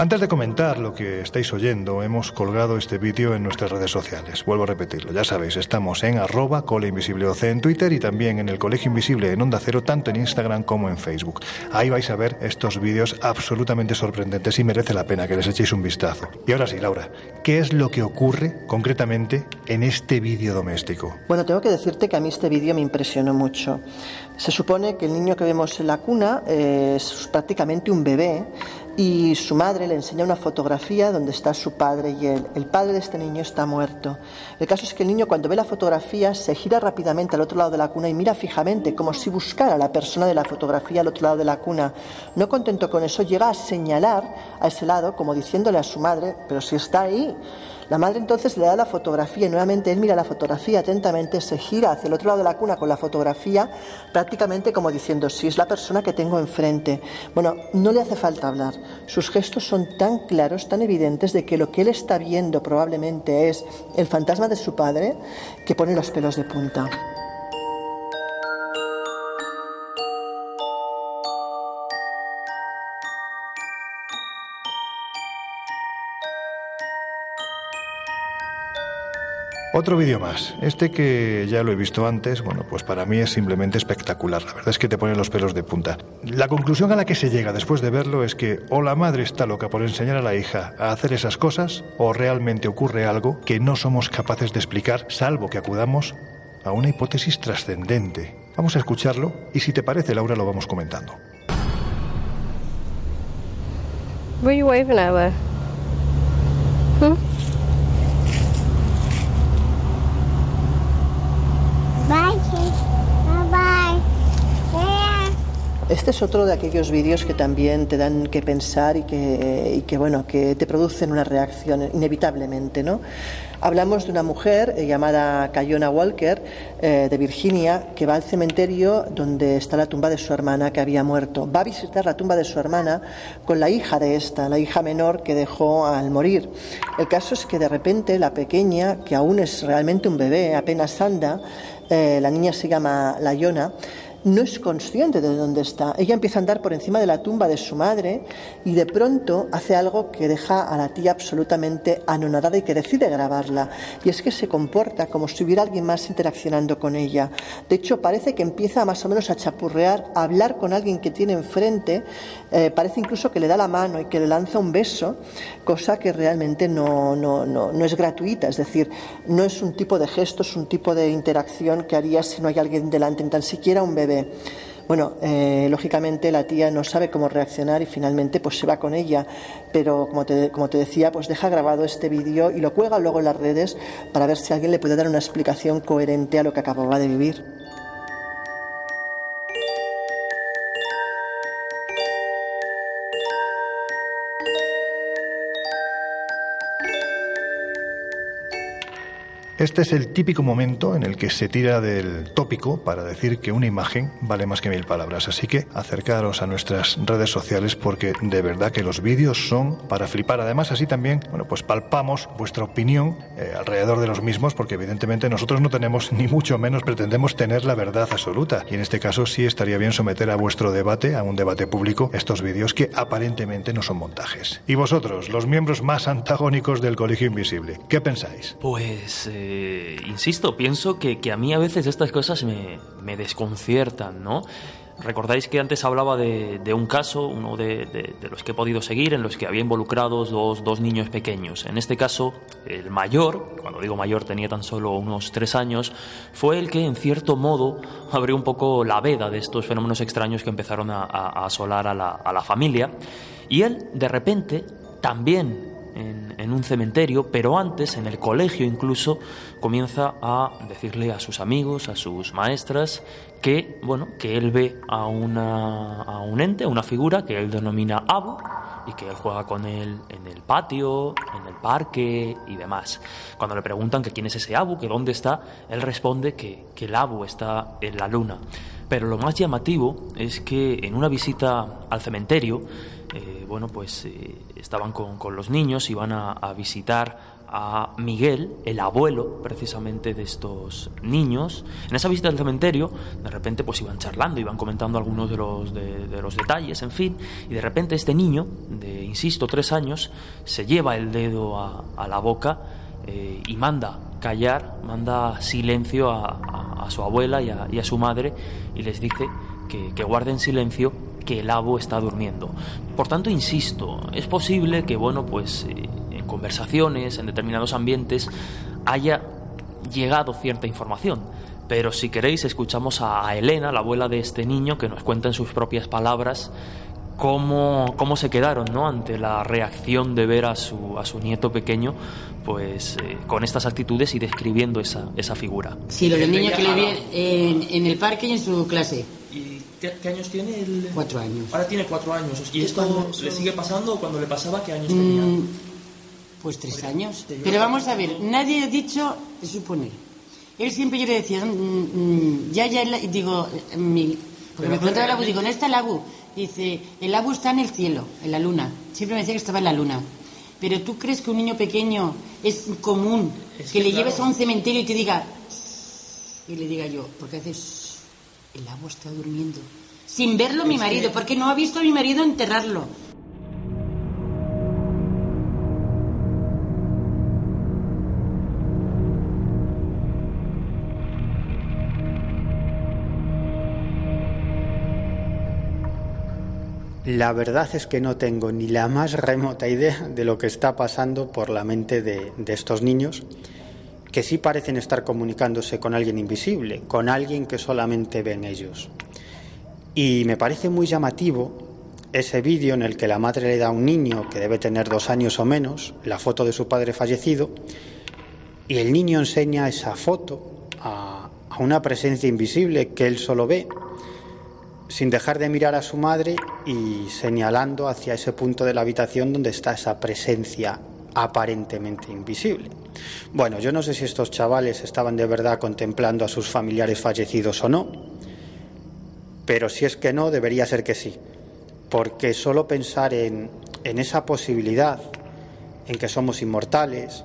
Antes de comentar lo que estáis oyendo, hemos colgado este vídeo en nuestras redes sociales. Vuelvo a repetirlo, ya sabéis, estamos en arroba coleinvisibleoc en Twitter y también en el Colegio Invisible en Onda Cero, tanto en Instagram como en Facebook. Ahí vais a ver estos vídeos absolutamente sorprendentes y merece la pena que les echéis un vistazo. Y ahora sí, Laura, ¿qué es lo que ocurre concretamente en este vídeo doméstico? Bueno, tengo que decirte que a mí este vídeo me impresionó mucho. Se supone que el niño que vemos en la cuna es prácticamente un bebé y su madre le enseña una fotografía donde está su padre y él. El padre de este niño está muerto. El caso es que el niño cuando ve la fotografía se gira rápidamente al otro lado de la cuna y mira fijamente como si buscara a la persona de la fotografía al otro lado de la cuna. No contento con eso, llega a señalar a ese lado como diciéndole a su madre, pero si está ahí. La madre entonces le da la fotografía y nuevamente él mira la fotografía atentamente, se gira hacia el otro lado de la cuna con la fotografía, prácticamente como diciendo, si es la persona que tengo enfrente. Bueno, no le hace falta hablar. Sus gestos son tan claros, tan evidentes de que lo que él está viendo probablemente es el fantasma de su padre que pone los pelos de punta. Otro vídeo más. Este que ya lo he visto antes, bueno, pues para mí es simplemente espectacular. La verdad es que te pone los pelos de punta. La conclusión a la que se llega después de verlo es que o la madre está loca por enseñar a la hija a hacer esas cosas, o realmente ocurre algo que no somos capaces de explicar, salvo que acudamos a una hipótesis trascendente. Vamos a escucharlo y si te parece, Laura, lo vamos comentando. Where you waving at? Este es otro de aquellos vídeos que también te dan que pensar y que, que, bueno, que te producen una reacción inevitablemente, ¿no? Hablamos de una mujer eh, llamada Cayona Walker eh, de Virginia que va al cementerio donde está la tumba de su hermana que había muerto. Va a visitar la tumba de su hermana con la hija de esta, la hija menor que dejó al morir. El caso es que de repente la pequeña, que aún es realmente un bebé, apenas anda, eh, la niña se llama Layona, no es consciente de dónde está. Ella empieza a andar por encima de la tumba de su madre y de pronto hace algo que deja a la tía absolutamente anonadada y que decide grabarla. Y es que se comporta como si hubiera alguien más interaccionando con ella. De hecho, parece que empieza más o menos a chapurrear, a hablar con alguien que tiene enfrente. Eh, parece incluso que le da la mano y que le lanza un beso, cosa que realmente no, no, no, no es gratuita. Es decir, no es un tipo de gesto, es un tipo de interacción que haría si no hay alguien delante, ni tan siquiera un bebé bueno, eh, lógicamente la tía no sabe cómo reaccionar y finalmente pues se va con ella, pero como te, como te decía, pues deja grabado este vídeo y lo cuelga luego en las redes para ver si alguien le puede dar una explicación coherente a lo que acababa de vivir. Este es el típico momento en el que se tira del tópico para decir que una imagen vale más que mil palabras. Así que acercaros a nuestras redes sociales porque de verdad que los vídeos son para flipar. Además, así también, bueno, pues palpamos vuestra opinión eh, alrededor de los mismos porque evidentemente nosotros no tenemos ni mucho menos pretendemos tener la verdad absoluta. Y en este caso sí estaría bien someter a vuestro debate, a un debate público, estos vídeos que aparentemente no son montajes. Y vosotros, los miembros más antagónicos del Colegio Invisible, ¿qué pensáis? Pues... Eh, eh, insisto, pienso que, a mí a veces estas cosas me, desconciertan, ¿no? Recordáis que antes hablaba de, un caso, uno de, los que he podido seguir, en los que había involucrados dos, dos, niños pequeños. En este caso, el mayor, cuando digo mayor tenía tan solo unos tres años, fue el que en cierto modo abrió un poco la veda de estos fenómenos extraños que empezaron a, asolar a la, a la familia Y él, de repente, también en, un cementerio, pero antes, en el colegio incluso, comienza a decirle a sus amigos, a sus maestras, que, bueno, que él ve a, una, a un ente, a una figura que él denomina Abu, y que él juega con él en el patio, en el parque y demás. Cuando le preguntan que quién es ese Abu, que dónde está, él responde que, que el Abu está en la luna. Pero lo más llamativo es que en una visita al cementerio, eh, bueno, pues eh, estaban con, con, los niños, iban a, a, visitar a Miguel, el abuelo precisamente de estos niños. En esa visita al cementerio, de repente pues iban charlando, iban comentando algunos de los, de, los detalles, en fin, y de repente este niño, de, insisto, tres años, se lleva el dedo a, la boca eh, y manda callar, manda silencio a, su abuela y a, y a, su madre y les dice que, que guarden silencio que el abo está durmiendo. Por tanto, insisto, es posible que, bueno, pues eh, en conversaciones, en determinados ambientes, haya llegado cierta información. Pero si queréis, escuchamos a Elena, la abuela de este niño, que nos cuenta en sus propias palabras cómo, cómo se quedaron ¿no? ante la reacción de ver a su, a su nieto pequeño pues eh, con estas actitudes y describiendo esa, esa figura. Sí, lo del niño que le vi en, en el parque y en su clase. ¿Y qué, qué, años tiene? El... Cuatro años. Ahora tiene cuatro años. ¿Y esto cuando... le sigue pasando o cuando le pasaba qué años tenía? Mm, pues tres años. Pero vamos a ver, nadie ha dicho, se supone. Él siempre yo le decía, mmm, ya, ya, digo, mi, porque me preguntaba el abu, digo, ¿dónde está el abu? Dice, el abu está en el cielo, en la luna. Siempre me decía que estaba en la luna. Pero tú crees que un niño pequeño es común es que, que, le claro. lleves a un cementerio y te diga, y le diga yo, porque haces, el abu está durmiendo. Sin verlo es mi marido, que... porque no ha visto a mi marido enterrarlo. La verdad es que no tengo ni la más remota idea de lo que está pasando por la mente de, de, estos niños, que sí parecen estar comunicándose con alguien invisible, con alguien que solamente ven ellos. Y me parece muy llamativo ese vídeo en el que la madre le da a un niño que debe tener dos años o menos la foto de su padre fallecido y el niño enseña esa foto a, a una presencia invisible que él solo ve sin dejar de mirar a su madre y señalando hacia ese punto de la habitación donde está esa presencia aparentemente invisible. Bueno, yo no sé si estos chavales estaban de verdad contemplando a sus familiares fallecidos o no, pero si es que no, debería ser que sí, porque solo pensar en, en esa posibilidad, en que somos inmortales,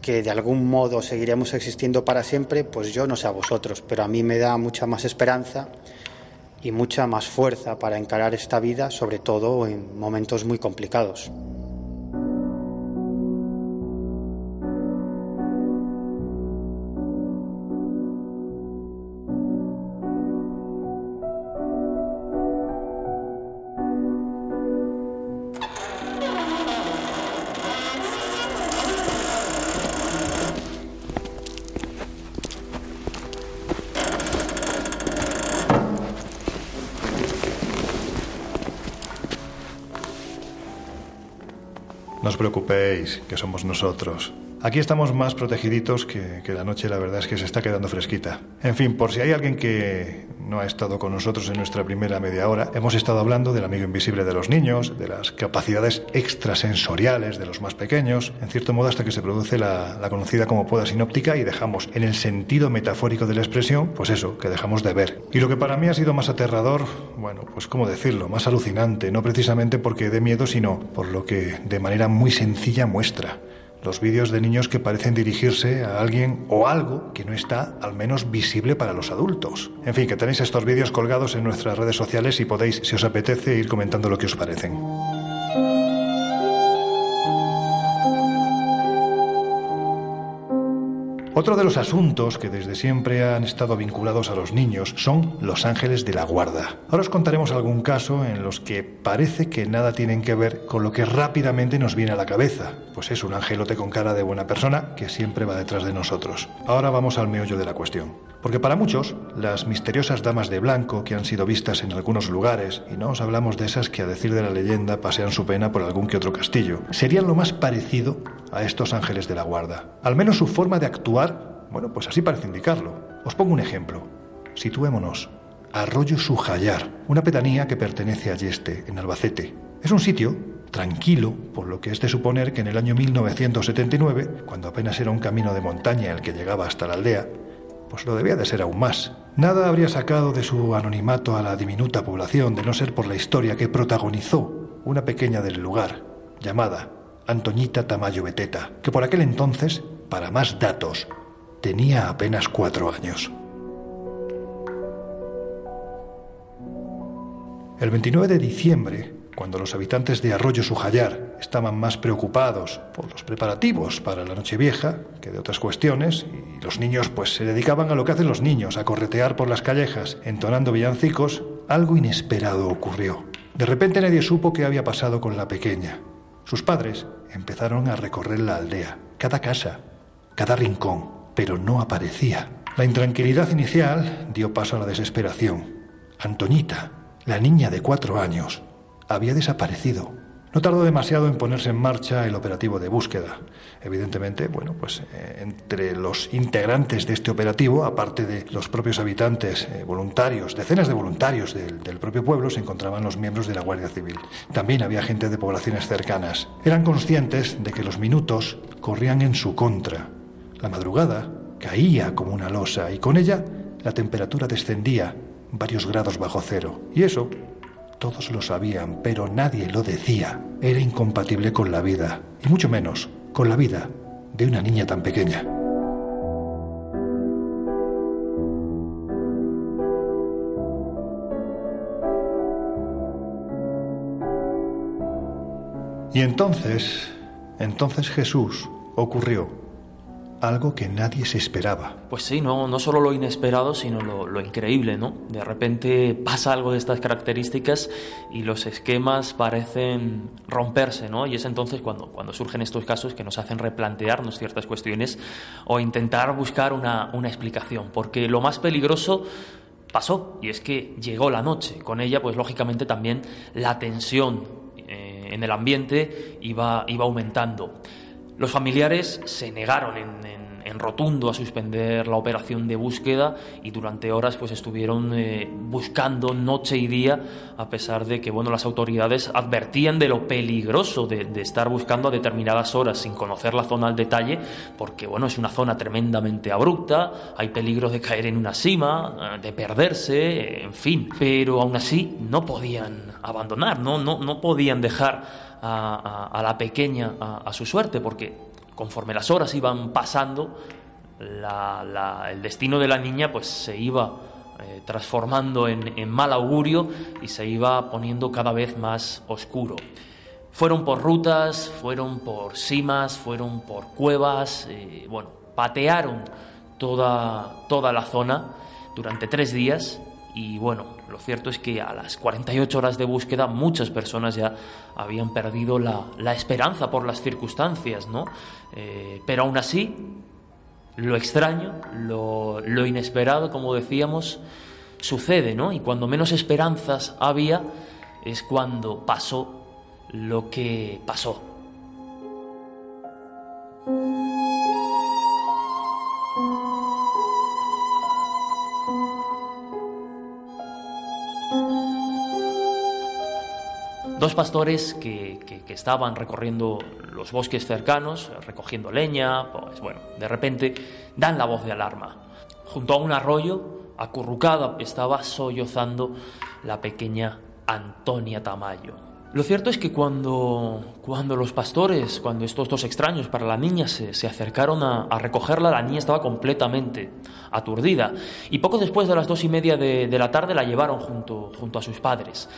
que de algún modo seguiremos existiendo para siempre, pues yo no sé a vosotros, pero a mí me da mucha más esperanza y mucha más fuerza para encarar esta vida, sobre todo en momentos muy complicados. Os preocupéis, que somos nosotros. Aquí estamos más protegiditos que, la noche, la verdad es que se está quedando fresquita. En fin, por si hay alguien que no ha estado con nosotros en nuestra primera media hora, hemos estado hablando del amigo invisible de los niños, de las capacidades extrasensoriales de los más pequeños, en cierto modo hasta que se produce la, la conocida como poda sinóptica y dejamos, en el sentido metafórico de la expresión, pues eso, que dejamos de ver. Y lo que para mí ha sido más aterrador, bueno, pues cómo decirlo, más alucinante, no precisamente porque dé miedo, sino por lo que de manera muy sencilla muestra los vídeos de niños que parecen dirigirse a alguien o algo que no está al menos visible para los adultos. En fin, que tenéis estos vídeos colgados en nuestras redes sociales y podéis, si os apetece, ir comentando lo que os parecen. Otro de los asuntos que desde siempre han estado vinculados a los niños son los ángeles de la guarda. Ahora os contaremos algún caso en los que parece que nada tienen que ver con lo que rápidamente nos viene a la cabeza, pues es un angelote con cara de buena persona que siempre va detrás de nosotros. Ahora vamos al meollo de la cuestión. Porque para muchos, las misteriosas damas de blanco que han sido vistas en algunos lugares, y no os hablamos de esas que a decir de la leyenda pasean su pena por algún que otro castillo, serían lo más parecido a estos ángeles de la guarda. Al menos su forma de actuar, bueno, pues así parece indicarlo. Os pongo un ejemplo. Situémonos. Arroyo Sujayar, una pedanía que pertenece a Yeste, en Albacete. Es un sitio tranquilo, por lo que es de suponer que en el año 1979, cuando apenas era un camino de montaña el que llegaba hasta la aldea, pues lo debía de ser aún más. Nada habría sacado de su anonimato a la diminuta población de no ser por la historia que protagonizó una pequeña del lugar, llamada Antoñita Tamayo Beteta, que por aquel entonces, para más datos, tenía apenas cuatro años. El 29 de diciembre cuando los habitantes de Arroyo Sujayar estaban más preocupados por los preparativos para la Nochevieja que de otras cuestiones, y los niños pues se dedicaban a lo que hacen los niños, a corretear por las callejas, entonando villancicos, algo inesperado ocurrió. De repente nadie supo qué había pasado con la pequeña. Sus padres empezaron a recorrer la aldea, cada casa, cada rincón, pero no aparecía. La intranquilidad inicial dio paso a la desesperación. Antoñita, la niña de cuatro años, había desaparecido. No tardó demasiado en ponerse en marcha el operativo de búsqueda. Evidentemente, bueno, pues eh, entre los integrantes de este operativo, aparte de los propios habitantes eh, voluntarios, decenas de voluntarios del, del propio pueblo, se encontraban los miembros de la Guardia Civil. También había gente de poblaciones cercanas. Eran conscientes de que los minutos corrían en su contra. La madrugada caía como una losa y con ella la temperatura descendía varios grados bajo cero. Y eso todos lo sabían, pero nadie lo decía. Era incompatible con la vida, y mucho menos con la vida de una niña tan pequeña. Y entonces, entonces Jesús ocurrió algo que nadie se esperaba. Pues sí, no, no solo lo inesperado, sino lo, increíble, ¿no? De repente pasa algo de estas características y los esquemas parecen romperse, ¿no? Y es entonces cuando, cuando surgen estos casos que nos hacen replantearnos ciertas cuestiones o intentar buscar una, una explicación, porque lo más peligroso pasó y es que llegó la noche. Con ella, pues lógicamente también la tensión eh, en el ambiente iba, iba aumentando. Los familiares se negaron en, rotundo a suspender la operación de búsqueda y durante horas pues estuvieron eh, buscando noche y día a pesar de que bueno las autoridades advertían de lo peligroso de, estar buscando a determinadas horas sin conocer la zona al detalle porque bueno es una zona tremendamente abrupta hay peligro de caer en una cima de perderse en fin. Pero aún así no podían abandonar no no no podían dejar a, la pequeña a, su suerte, porque conforme las horas iban pasando, el destino de la niña pues se iba eh, transformando en, mal augurio y se iba poniendo cada vez más oscuro. Fueron por rutas, fueron por cimas, fueron por cuevas, eh, bueno, patearon toda, toda la zona durante tres días y bueno, lo cierto es que a las 48 horas de búsqueda muchas personas ya habían perdido la, esperanza por las circunstancias, ¿no? Eh, pero aún así, lo extraño, lo, lo inesperado, como decíamos, sucede, ¿no? Y cuando menos esperanzas había es cuando pasó lo que pasó. Dos pastores que, estaban recorriendo los bosques cercanos, recogiendo leña, pues bueno, de repente dan la voz de alarma. Junto a un arroyo, acurrucada, estaba sollozando la pequeña Antonia Tamayo. Lo cierto es que cuando, cuando los pastores, cuando estos dos extraños para la niña se, se acercaron a, recogerla, la niña estaba completamente aturdida. Y poco después de las dos y media de, de la tarde la llevaron junto, junto a sus padres.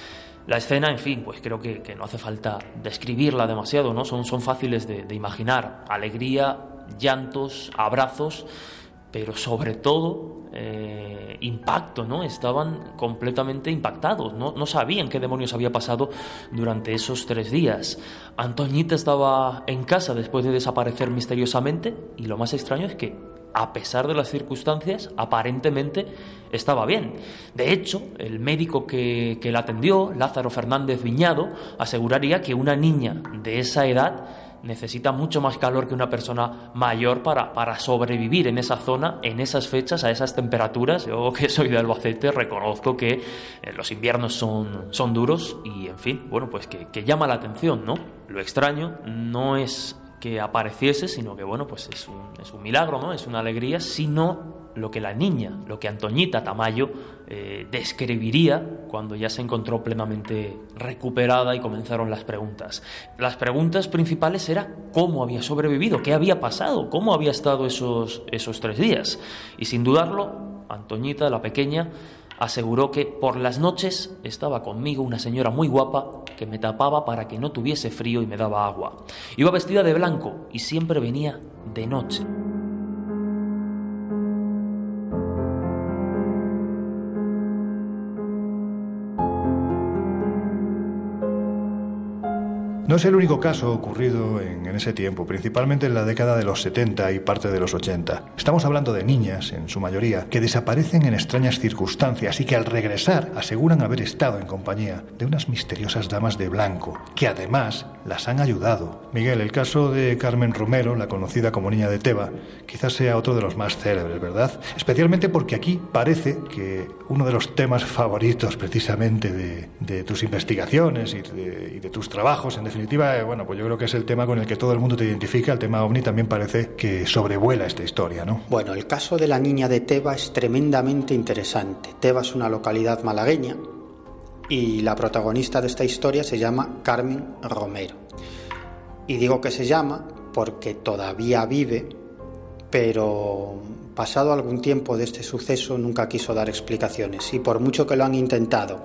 La escena, en fin, pues creo que, no hace falta describirla demasiado, ¿no? Son, son fáciles de, imaginar. Alegría, llantos, abrazos, pero sobre todo eh, impacto, ¿no? Estaban completamente impactados, ¿no? no sabían qué demonios había pasado durante esos tres días. Antoñita estaba en casa después de desaparecer misteriosamente y lo más extraño es que a pesar de las circunstancias, aparentemente estaba bien. De hecho, el médico que, que la atendió, Lázaro Fernández Viñado, aseguraría que una niña de esa edad necesita mucho más calor que una persona mayor para, para sobrevivir en esa zona, en esas fechas, a esas temperaturas. Yo que soy de Albacete reconozco que eh, los inviernos son, son duros y, en fin, bueno, pues que, que llama la atención, ¿no? Lo extraño no es que apareciese, sino que bueno, pues es un, milagro, ¿no? Es una alegría, sino lo que la niña, lo que Antoñita Tamayo eh, describiría cuando ya se encontró plenamente recuperada y comenzaron las preguntas. Las preguntas principales era cómo había sobrevivido, qué había pasado, cómo había estado esos, esos tres días. Y sin dudarlo, Antoñita, la pequeña, aseguró que por las noches estaba conmigo una señora muy guapa que me tapaba para que no tuviese frío y me daba agua. Iba vestida de blanco y siempre venía de noche. No es el único caso ocurrido en, ese tiempo, principalmente en la década de los 70 y parte de los 80. Estamos hablando de niñas, en su mayoría, que desaparecen en extrañas circunstancias y que al regresar aseguran haber estado en compañía de unas misteriosas damas de blanco, que además las han ayudado. Miguel, el caso de Carmen Romero, la conocida como Niña de Teba, quizás sea otro de los más célebres, ¿verdad? Especialmente porque aquí parece que uno de los temas favoritos precisamente de, tus investigaciones y de, y de tus trabajos, en eh, bueno, pues yo creo que es el tema con el que todo el mundo te identifica. El tema ovni también parece que sobrevuela esta historia, ¿no? Bueno, el caso de la niña de Teba es tremendamente interesante. Teba es una localidad malagueña y la protagonista de esta historia se llama Carmen Romero. Y digo que se llama porque todavía vive, pero pasado algún tiempo de este suceso nunca quiso dar explicaciones y por mucho que lo han intentado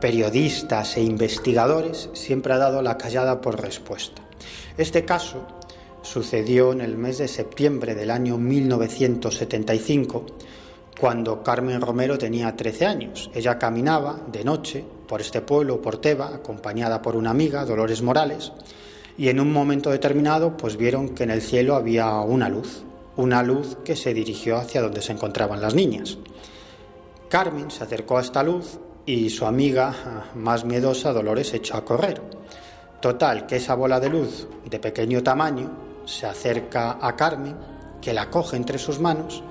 periodistas e investigadores, siempre ha dado la callada por respuesta. Este caso sucedió en el mes de septiembre del año 1975, cuando Carmen Romero tenía 13 años. Ella caminaba de noche por este pueblo, por Teba, acompañada por una amiga, Dolores Morales, y en un momento determinado pues vieron que en el cielo había una luz, una luz que se dirigió hacia donde se encontraban las niñas. Carmen se acercó a esta luz y su amiga más miedosa, Dolores, echó a correr. Total, que esa bola de luz de pequeño tamaño se acerca a Carmen, que la coge entre sus manos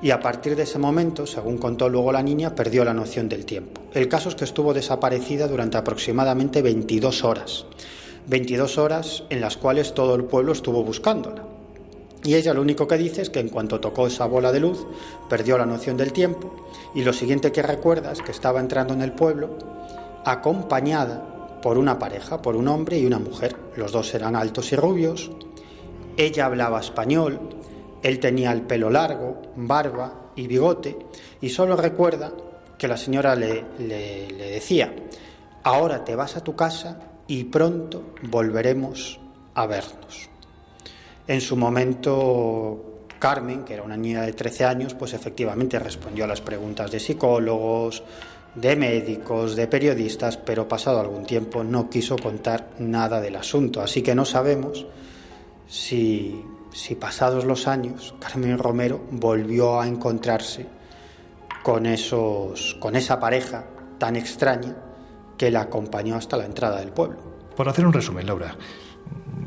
y a partir de ese momento, según contó luego la niña, perdió la noción del tiempo. El caso es que estuvo desaparecida durante aproximadamente 22 horas. 22 horas en las cuales todo el pueblo estuvo buscándola. Y ella lo único que dice es que en cuanto tocó esa bola de luz, perdió la noción del tiempo y lo siguiente que recuerda es que estaba entrando en el pueblo acompañada por una pareja, por un hombre y una mujer. Los dos eran altos y rubios. Ella hablaba español, él tenía el pelo largo, barba y bigote y solo recuerda que la señora le, le, le decía, ahora te vas a tu casa y pronto volveremos a vernos. En su momento, Carmen, que era una niña de 13 años, pues efectivamente respondió a las preguntas de psicólogos, de médicos, de periodistas, pero pasado algún tiempo no quiso contar nada del asunto. Así que no sabemos si, si pasados los años Carmen Romero volvió a encontrarse con, esos, con esa pareja tan extraña que la acompañó hasta la entrada del pueblo. Por hacer un resumen, Laura,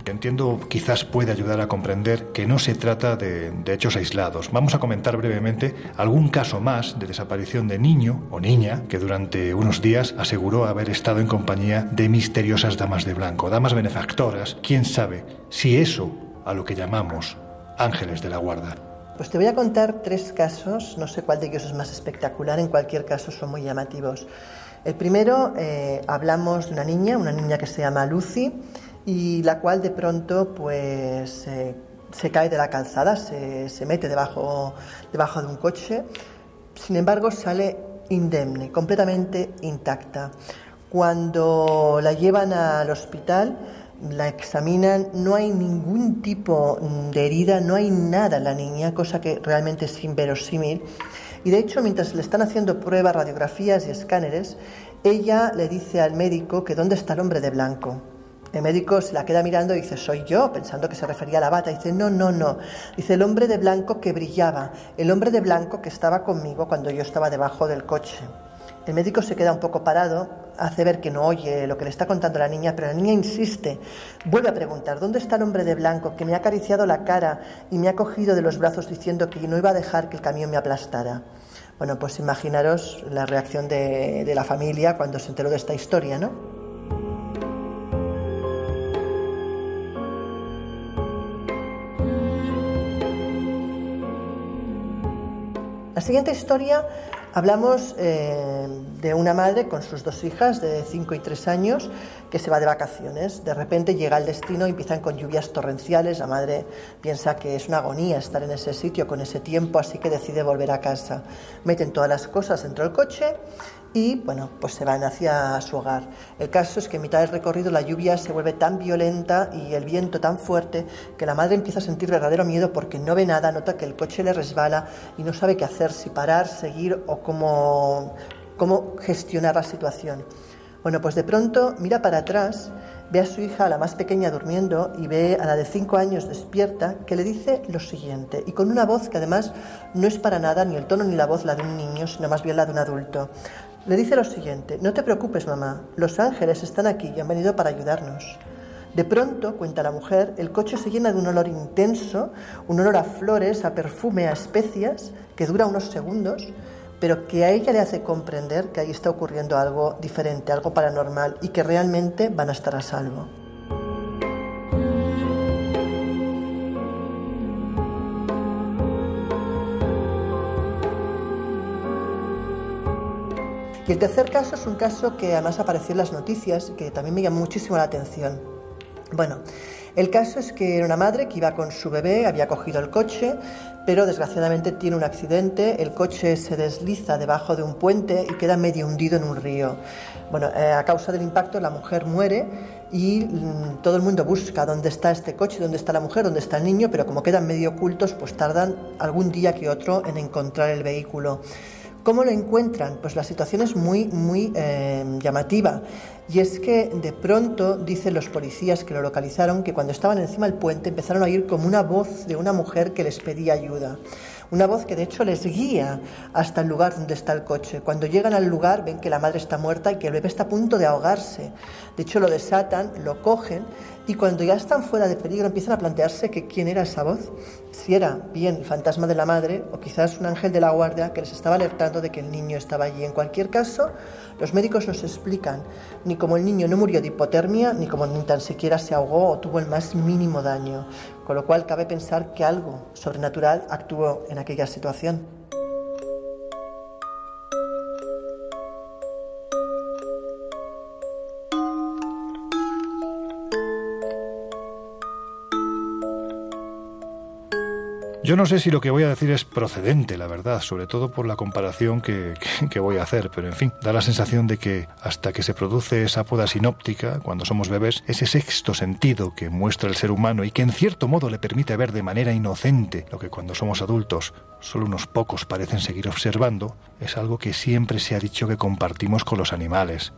que entiendo quizás puede ayudar a comprender que no se trata de, hechos aislados. Vamos a comentar brevemente algún caso más de desaparición de niño o niña que durante unos días aseguró haber estado en compañía de misteriosas damas de blanco, damas benefactoras. ¿Quién sabe si eso a lo que llamamos ángeles de la guarda? Pues te voy a contar tres casos, no sé cuál de ellos es más espectacular, en cualquier caso son muy llamativos. El primero, eh, hablamos de una niña, una niña que se llama Lucy, y la cual de pronto pues eh, se cae de la calzada, se, mete debajo, debajo de un coche, sin embargo sale indemne, completamente intacta. Cuando la llevan al hospital, la examinan, no hay ningún tipo de herida, no hay nada en la niña, cosa que realmente es inverosímil. Y de hecho, mientras le están haciendo pruebas, radiografías y escáneres, ella le dice al médico que dónde está el hombre de blanco. El médico se la queda mirando y dice, soy yo, pensando que se refería a la bata. dice, no, no, no. Dice, el hombre de blanco que brillaba, el hombre de blanco que estaba conmigo cuando yo estaba debajo del coche. El médico se queda un poco parado, hace ver que no oye lo que le está contando la niña, pero la niña insiste, vuelve a preguntar, ¿dónde está el hombre de blanco que me ha acariciado la cara y me ha cogido de los brazos diciendo que no iba a dejar que el camión me aplastara? Bueno, pues imaginaros la reacción de, de la familia cuando se enteró de esta historia, ¿no? La siguiente historia hablamos eh, de una madre con sus dos hijas de 5 y 3 años que se va de vacaciones. De repente llega el destino y empiezan con lluvias torrenciales. La madre piensa que es una agonía estar en ese sitio con ese tiempo, así que decide volver a casa. Meten todas las cosas dentro del coche y bueno, pues se van hacia su hogar. El caso es que en mitad del recorrido la lluvia se vuelve tan violenta y el viento tan fuerte que la madre empieza a sentir verdadero miedo porque no ve nada, nota que el coche le resbala y no sabe qué hacer, si parar, seguir o cómo, cómo gestionar la situación. Bueno, pues de pronto mira para atrás, ve a su hija, la más pequeña, durmiendo y ve a la de cinco años despierta, que le dice lo siguiente, y con una voz que además no es para nada ni el tono ni la voz la de un niño, sino más bien la de un adulto. Le dice lo siguiente, no te preocupes mamá, los ángeles están aquí y han venido para ayudarnos. De pronto, cuenta la mujer, el coche se llena de un olor intenso, un olor a flores, a perfume, a especias, que dura unos segundos, pero que a ella le hace comprender que ahí está ocurriendo algo diferente, algo paranormal y que realmente van a estar a salvo. Y el tercer caso es un caso que además apareció en las noticias que también me llamó muchísimo la atención. Bueno, el caso es que era una madre que iba con su bebé, había cogido el coche, pero desgraciadamente tiene un accidente, el coche se desliza debajo de un puente y queda medio hundido en un río. Bueno, eh, a causa del impacto la mujer muere y mm, todo el mundo busca dónde está este coche, dónde está la mujer, dónde está el niño, pero como quedan medio ocultos, pues tardan algún día que otro en encontrar el vehículo. ¿Cómo lo encuentran? Pues la situación es muy, muy eh, llamativa. Y es que de pronto dicen los policías que lo localizaron que cuando estaban encima del puente empezaron a oír como una voz de una mujer que les pedía ayuda. Una voz que de hecho les guía hasta el lugar donde está el coche. Cuando llegan al lugar ven que la madre está muerta y que el bebé está a punto de ahogarse. De hecho lo desatan, lo cogen y cuando ya están fuera de peligro empiezan a plantearse que quién era esa voz, si era bien el fantasma de la madre o quizás un ángel de la guardia que les estaba alertando de que el niño estaba allí. En cualquier caso, los médicos nos explican ni cómo el niño no murió de hipotermia, ni cómo ni tan siquiera se ahogó o tuvo el más mínimo daño, con lo cual cabe pensar que algo sobrenatural actuó en aquella situación. Yo no sé si lo que voy a decir es procedente, la verdad, sobre todo por la comparación que, voy a hacer, pero en fin, da la sensación de que hasta que se produce esa poda sinóptica, cuando somos bebés, ese sexto sentido que muestra el ser humano y que en cierto modo le permite ver de manera inocente lo que cuando somos adultos solo unos pocos parecen seguir observando, es algo que siempre se ha dicho que compartimos con los animales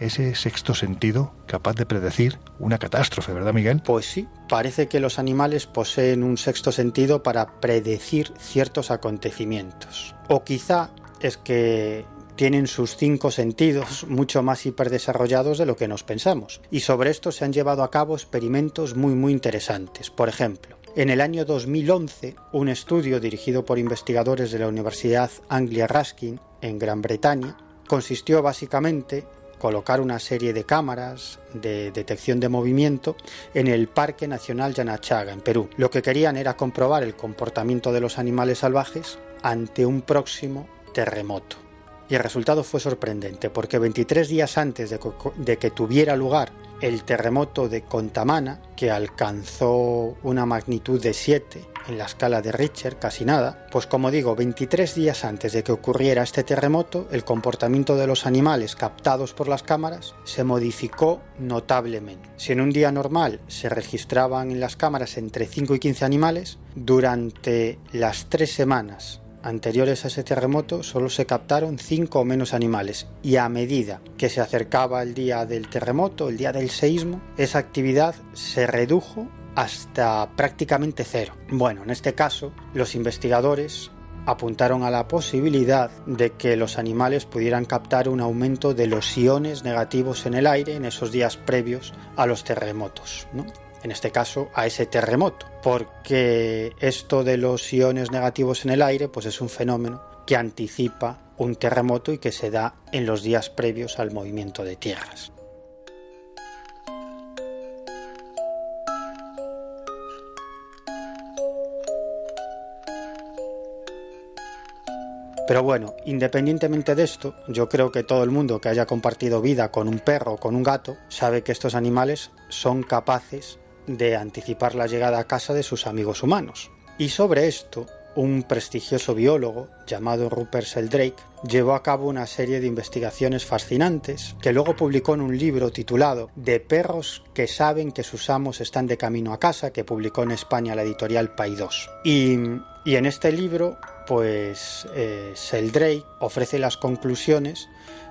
ese sexto sentido capaz de predecir una catástrofe, ¿verdad, Miguel? Pues sí, parece que los animales poseen un sexto sentido para predecir ciertos acontecimientos. O quizá es que tienen sus cinco sentidos mucho más hiperdesarrollados de lo que nos pensamos. Y sobre esto se han llevado a cabo experimentos muy muy interesantes. Por ejemplo, en el año 2011, un estudio dirigido por investigadores de la Universidad Anglia Ruskin en Gran Bretaña consistió básicamente colocar una serie de cámaras de detección de movimiento en el Parque Nacional Yanachaga, en Perú. Lo que querían era comprobar el comportamiento de los animales salvajes ante un próximo terremoto. Y el resultado fue sorprendente, porque 23 días antes de que, tuviera lugar el terremoto de Contamana, que alcanzó una magnitud de 7 en la escala de Richter, casi nada, pues como digo, 23 días antes de que ocurriera este terremoto, el comportamiento de los animales captados por las cámaras se modificó notablemente. Si en un día normal se registraban en las cámaras entre 5 y 15 animales, durante las tres semanas anteriores a ese terremoto solo se captaron cinco o menos animales y a medida que se acercaba el día del terremoto, el día del seísmo, esa actividad se redujo hasta prácticamente cero. Bueno, en este caso, los investigadores apuntaron a la posibilidad de que los animales pudieran captar un aumento de los iones negativos en el aire en esos días previos a los terremotos. ¿no? En este caso a ese terremoto, porque esto de los iones negativos en el aire pues es un fenómeno que anticipa un terremoto y que se da en los días previos al movimiento de tierras. Pero bueno, independientemente de esto, yo creo que todo el mundo que haya compartido vida con un perro o con un gato sabe que estos animales son capaces de anticipar la llegada a casa de sus amigos humanos. Y sobre esto, un prestigioso biólogo llamado Rupert Sheldrake llevó a cabo una serie de investigaciones fascinantes que luego publicó en un libro titulado De perros que saben que sus amos están de camino a casa, que publicó en España la editorial Paidós. Y, y en este libro, pues eh, ofrece las conclusiones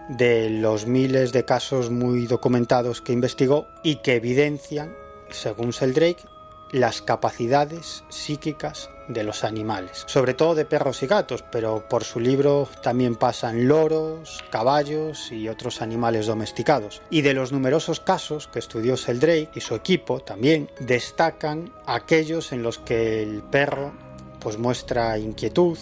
de los miles de casos muy documentados que investigó y que evidencian según Sheldrake, las capacidades psíquicas de los animales, sobre todo de perros y gatos, pero por su libro también pasan loros, caballos y otros animales domesticados. Y de los numerosos casos que estudió Sheldrake y su equipo también destacan aquellos en los que el perro pues muestra inquietud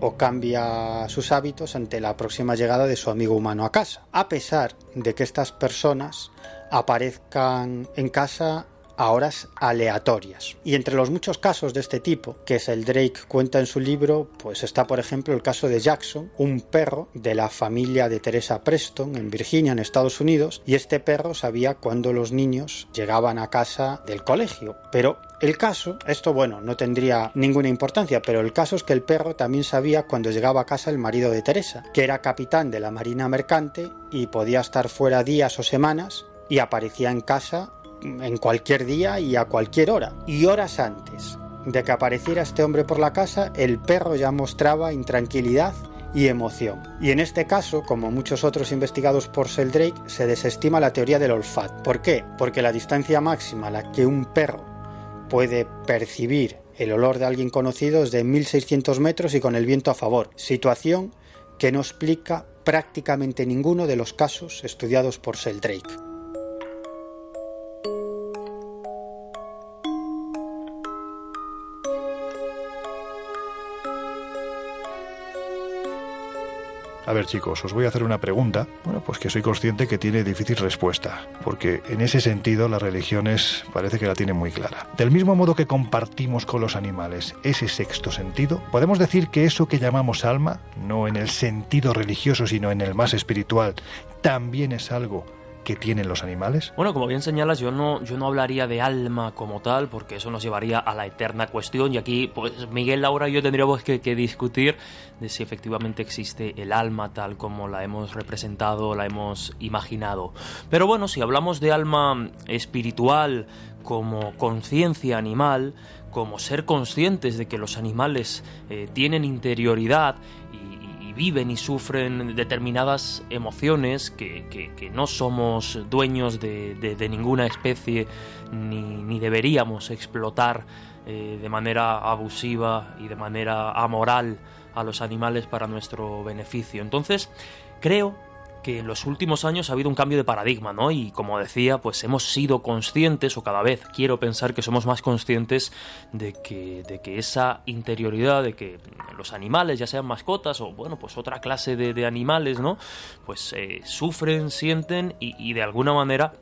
o cambia sus hábitos ante la próxima llegada de su amigo humano a casa, a pesar de que estas personas aparezcan en casa a horas aleatorias. Y entre los muchos casos de este tipo que es el Drake cuenta en su libro, pues está por ejemplo el caso de Jackson, un perro de la familia de Teresa Preston en Virginia, en Estados Unidos, y este perro sabía cuándo los niños llegaban a casa del colegio, pero el caso, esto bueno, no tendría ninguna importancia, pero el caso es que el perro también sabía cuando llegaba a casa el marido de Teresa, que era capitán de la Marina Mercante y podía estar fuera días o semanas y aparecía en casa en cualquier día y a cualquier hora. Y horas antes de que apareciera este hombre por la casa, el perro ya mostraba intranquilidad y emoción. Y en este caso, como muchos otros investigados por Sheldrake, se desestima la teoría del olfato. ¿Por qué? Porque la distancia máxima a la que un perro puede percibir el olor de alguien conocido es de 1600 metros y con el viento a favor, situación que no explica prácticamente ninguno de los casos estudiados por Sheldrake. A ver chicos, os voy a hacer una pregunta, bueno, pues que soy consciente que tiene difícil respuesta, porque en ese sentido las religiones parece que la tienen muy clara. Del mismo modo que compartimos con los animales ese sexto sentido, podemos decir que eso que llamamos alma, no en el sentido religioso, sino en el más espiritual, también es algo que tienen los animales? Bueno, como bien señalas, yo no, yo no hablaría de alma como tal, porque eso nos llevaría a la eterna cuestión. Y aquí, pues Miguel, Laura y yo tendríamos que, discutir de si efectivamente existe el alma tal como la hemos representado, la hemos imaginado. Pero bueno, si hablamos de alma espiritual como conciencia animal, como ser conscientes de que los animales eh, tienen interioridad y, viven y sufren determinadas emociones que, no somos dueños de, ninguna especie ni, deberíamos explotar eh, de manera abusiva y de manera amoral a los animales para nuestro beneficio. Entonces, creo que en los últimos años ha habido un cambio de paradigma, ¿no? Y como decía, pues hemos sido conscientes, o cada vez quiero pensar que somos más conscientes de que, de que esa interioridad, de que los animales, ya sean mascotas o, bueno, pues otra clase de, animales, ¿no? Pues eh, sufren, sienten y, de alguna manera,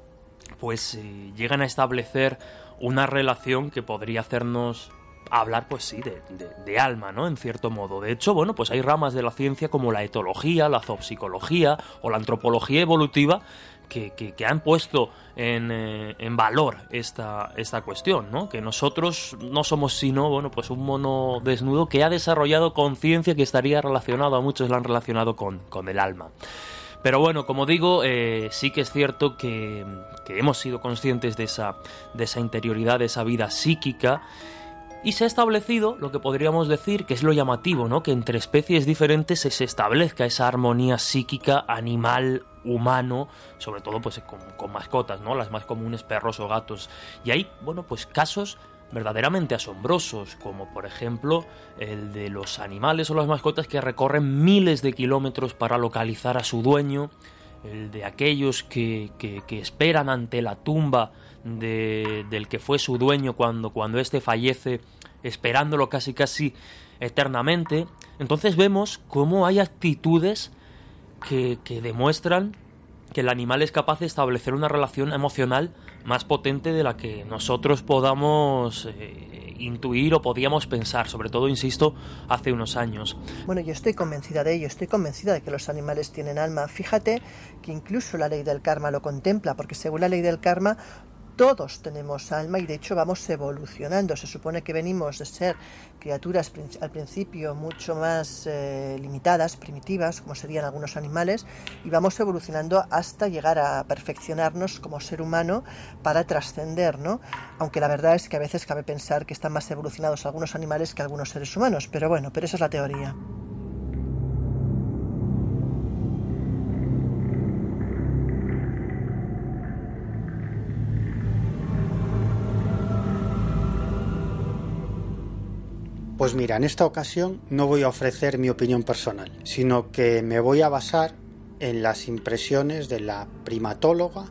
pues eh, llegan a establecer una relación que podría hacernos hablar, pues sí, de, alma, ¿no? En cierto modo. De hecho, bueno, pues hay ramas de la ciencia como la etología, la zoopsicología o la antropología evolutiva que, han puesto en, eh, en, valor esta, esta cuestión, ¿no? Que nosotros no somos sino, bueno, pues un mono desnudo que ha desarrollado conciencia que estaría relacionado, a muchos la han relacionado con, con el alma. Pero bueno, como digo, eh, sí que es cierto que, que, hemos sido conscientes de esa, de esa interioridad, de esa vida psíquica y se ha establecido lo que podríamos decir que es lo llamativo, ¿no? Que entre especies diferentes se establezca esa armonía psíquica animal humano, sobre todo pues con, mascotas, ¿no? Las más comunes, perros o gatos. Y hay, bueno, pues casos verdaderamente asombrosos, como por ejemplo el de los animales o las mascotas que recorren miles de kilómetros para localizar a su dueño, el de aquellos que, que, esperan ante la tumba del que fue su dueño cuando, cuando éste fallece, esperándolo casi casi eternamente. Entonces vemos cómo hay actitudes que, que demuestran que el animal es capaz de establecer una relación emocional más potente de la que nosotros podamos eh, intuir o podíamos pensar, sobre todo, insisto, hace unos años. Bueno, yo estoy convencida de ello, estoy convencida de que los animales tienen alma. Fíjate que incluso la ley del karma lo contempla, porque según la ley del karma, todos tenemos alma y de hecho vamos evolucionando. Se supone que venimos de ser criaturas al principio mucho más eh, limitadas, primitivas, como serían algunos animales, y vamos evolucionando hasta llegar a perfeccionarnos como ser humano para trascender, ¿no? Aunque la verdad es que a veces cabe pensar que están más evolucionados algunos animales que algunos seres humanos, pero bueno, pero esa es la teoría. Pues mira, en esta ocasión no voy a ofrecer mi opinión personal, sino que me voy a basar en las impresiones de la primatóloga,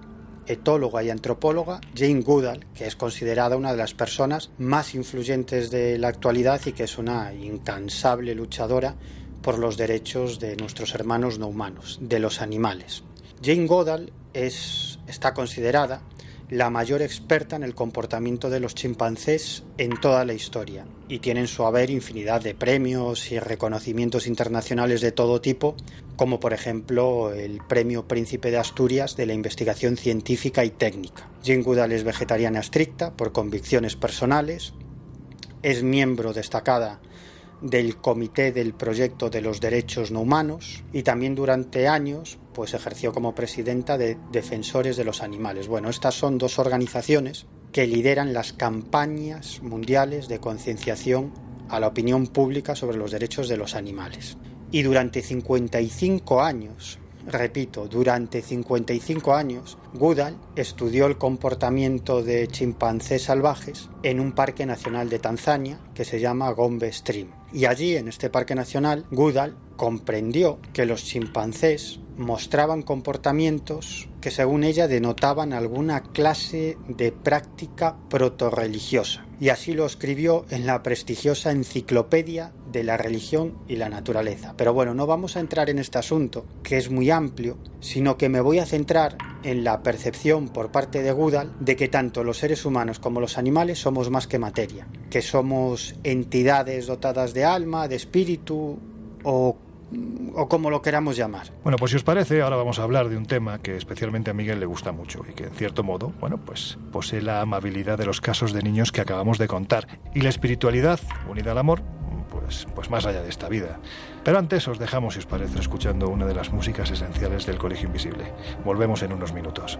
etóloga y antropóloga Jane Goodall, que es considerada una de las personas más influyentes de la actualidad y que es una incansable luchadora por los derechos de nuestros hermanos no humanos, de los animales. Jane Goodall es, está considerada la mayor experta en el comportamiento de los chimpancés en toda la historia y tiene en su haber infinidad de premios y reconocimientos internacionales de todo tipo, como por ejemplo el Premio Príncipe de Asturias de la Investigación Científica y Técnica. Jane Goodall es vegetariana estricta por convicciones personales, es miembro destacada del Comité del Proyecto de los Derechos No Humanos y también durante años pues ejerció como presidenta de Defensores de los Animales. Bueno, estas son dos organizaciones que lideran las campañas mundiales de concienciación a la opinión pública sobre los derechos de los animales. Y durante 55 años, repito, durante 55 años, Goodall estudió el comportamiento de chimpancés salvajes en un parque nacional de Tanzania que se llama Gombe Stream. Y allí, en este parque nacional, Goodall comprendió que los chimpancés mostraban comportamientos que según ella denotaban alguna clase de práctica protorreligiosa. Y así lo escribió en la prestigiosa Enciclopedia de la Religión y la Naturaleza. Pero bueno, no vamos a entrar en este asunto, que es muy amplio, sino que me voy a centrar en la percepción por parte de Goodall de que tanto los seres humanos como los animales somos más que materia, que somos entidades dotadas de alma, de espíritu o o como lo queramos llamar. Bueno, pues si os parece, ahora vamos a hablar de un tema que especialmente a Miguel le gusta mucho y que en cierto modo, bueno, pues posee la amabilidad de los casos de niños que acabamos de contar y la espiritualidad unida al amor, pues, pues más allá de esta vida. Pero antes os dejamos, si os parece, escuchando una de las músicas esenciales del Colegio Invisible. Volvemos en unos minutos.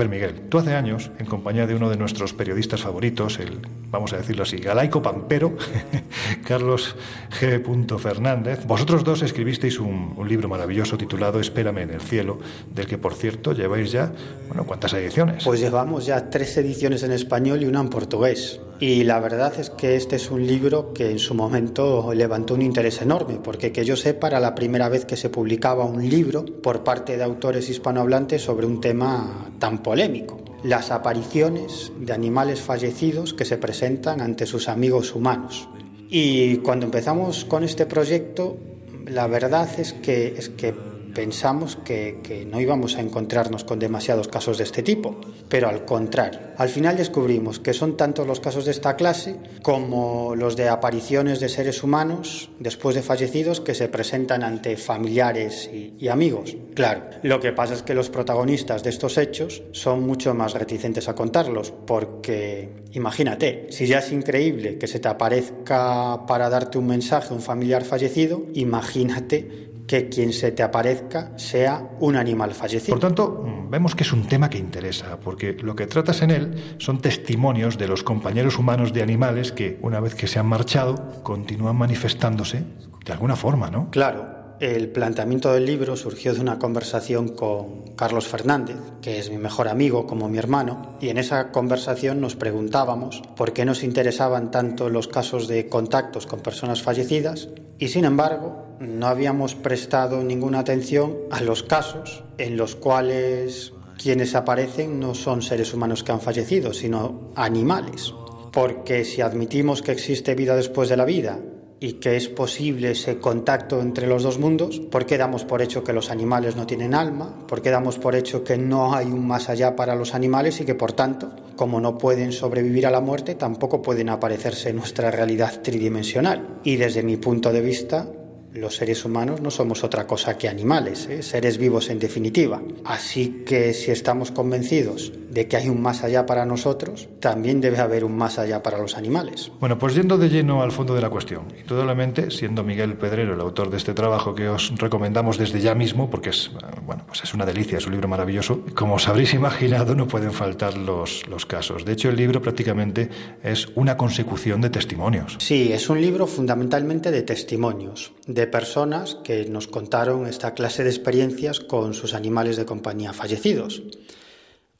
Ver, Miguel, tú hace años, en compañía de uno de nuestros periodistas favoritos, el, vamos a decirlo así, galaico pampero, Carlos G. Fernández, vosotros dos escribisteis un, libro maravilloso titulado Espérame en el cielo, del que, por cierto, lleváis ya, bueno, ¿cuántas ediciones? Pues llevamos ya tres ediciones en español y una en portugués. Y la verdad es que este es un libro que en su momento levantó un interés enorme, porque que yo sepa era la primera vez que se publicaba un libro por parte de autores hispanohablantes sobre un tema tan polémico. Las apariciones de animales fallecidos que se presentan ante sus amigos humanos. Y cuando empezamos con este proyecto, la verdad es que, es que pensamos que, no íbamos a encontrarnos con demasiados casos de este tipo, pero al contrario. Al final descubrimos que son tanto los casos de esta clase como los de apariciones de seres humanos después de fallecidos que se presentan ante familiares y, y amigos. Claro, lo que pasa es que los protagonistas de estos hechos son mucho más reticentes a contarlos, porque imagínate, si ya es increíble que se te aparezca para darte un mensaje un familiar fallecido, imagínate que quien se te aparezca sea un animal fallecido. Por tanto, vemos que es un tema que interesa, porque lo que tratas en él son testimonios de los compañeros humanos de animales que, una vez que se han marchado, continúan manifestándose de alguna forma, ¿no? Claro. El planteamiento del libro surgió de una conversación con Carlos Fernández, que es mi mejor amigo como mi hermano, y en esa conversación nos preguntábamos por qué nos interesaban tanto los casos de contactos con personas fallecidas y sin embargo no habíamos prestado ninguna atención a los casos en los cuales quienes aparecen no son seres humanos que han fallecido, sino animales. Porque si admitimos que existe vida después de la vida y que es posible ese contacto entre los dos mundos, ¿por qué damos por hecho que los animales no tienen alma? ¿Por qué damos por hecho que no hay un más allá para los animales y que por tanto, como no pueden sobrevivir a la muerte, tampoco pueden aparecerse en nuestra realidad tridimensional? Y desde mi punto de vista, los seres humanos no somos otra cosa que animales, ¿eh? seres vivos en definitiva. Así que si estamos convencidos de que hay un más allá para nosotros, también debe haber un más allá para los animales. Bueno, pues yendo de lleno al fondo de la cuestión, indudablemente, siendo Miguel Pedrero el autor de este trabajo que os recomendamos desde ya mismo, porque es, bueno, pues es una delicia, es un libro maravilloso, como os habréis imaginado, no pueden faltar los, los casos. De hecho, el libro prácticamente es una consecución de testimonios. Sí, es un libro fundamentalmente de testimonios de personas que nos contaron esta clase de experiencias con sus animales de compañía fallecidos.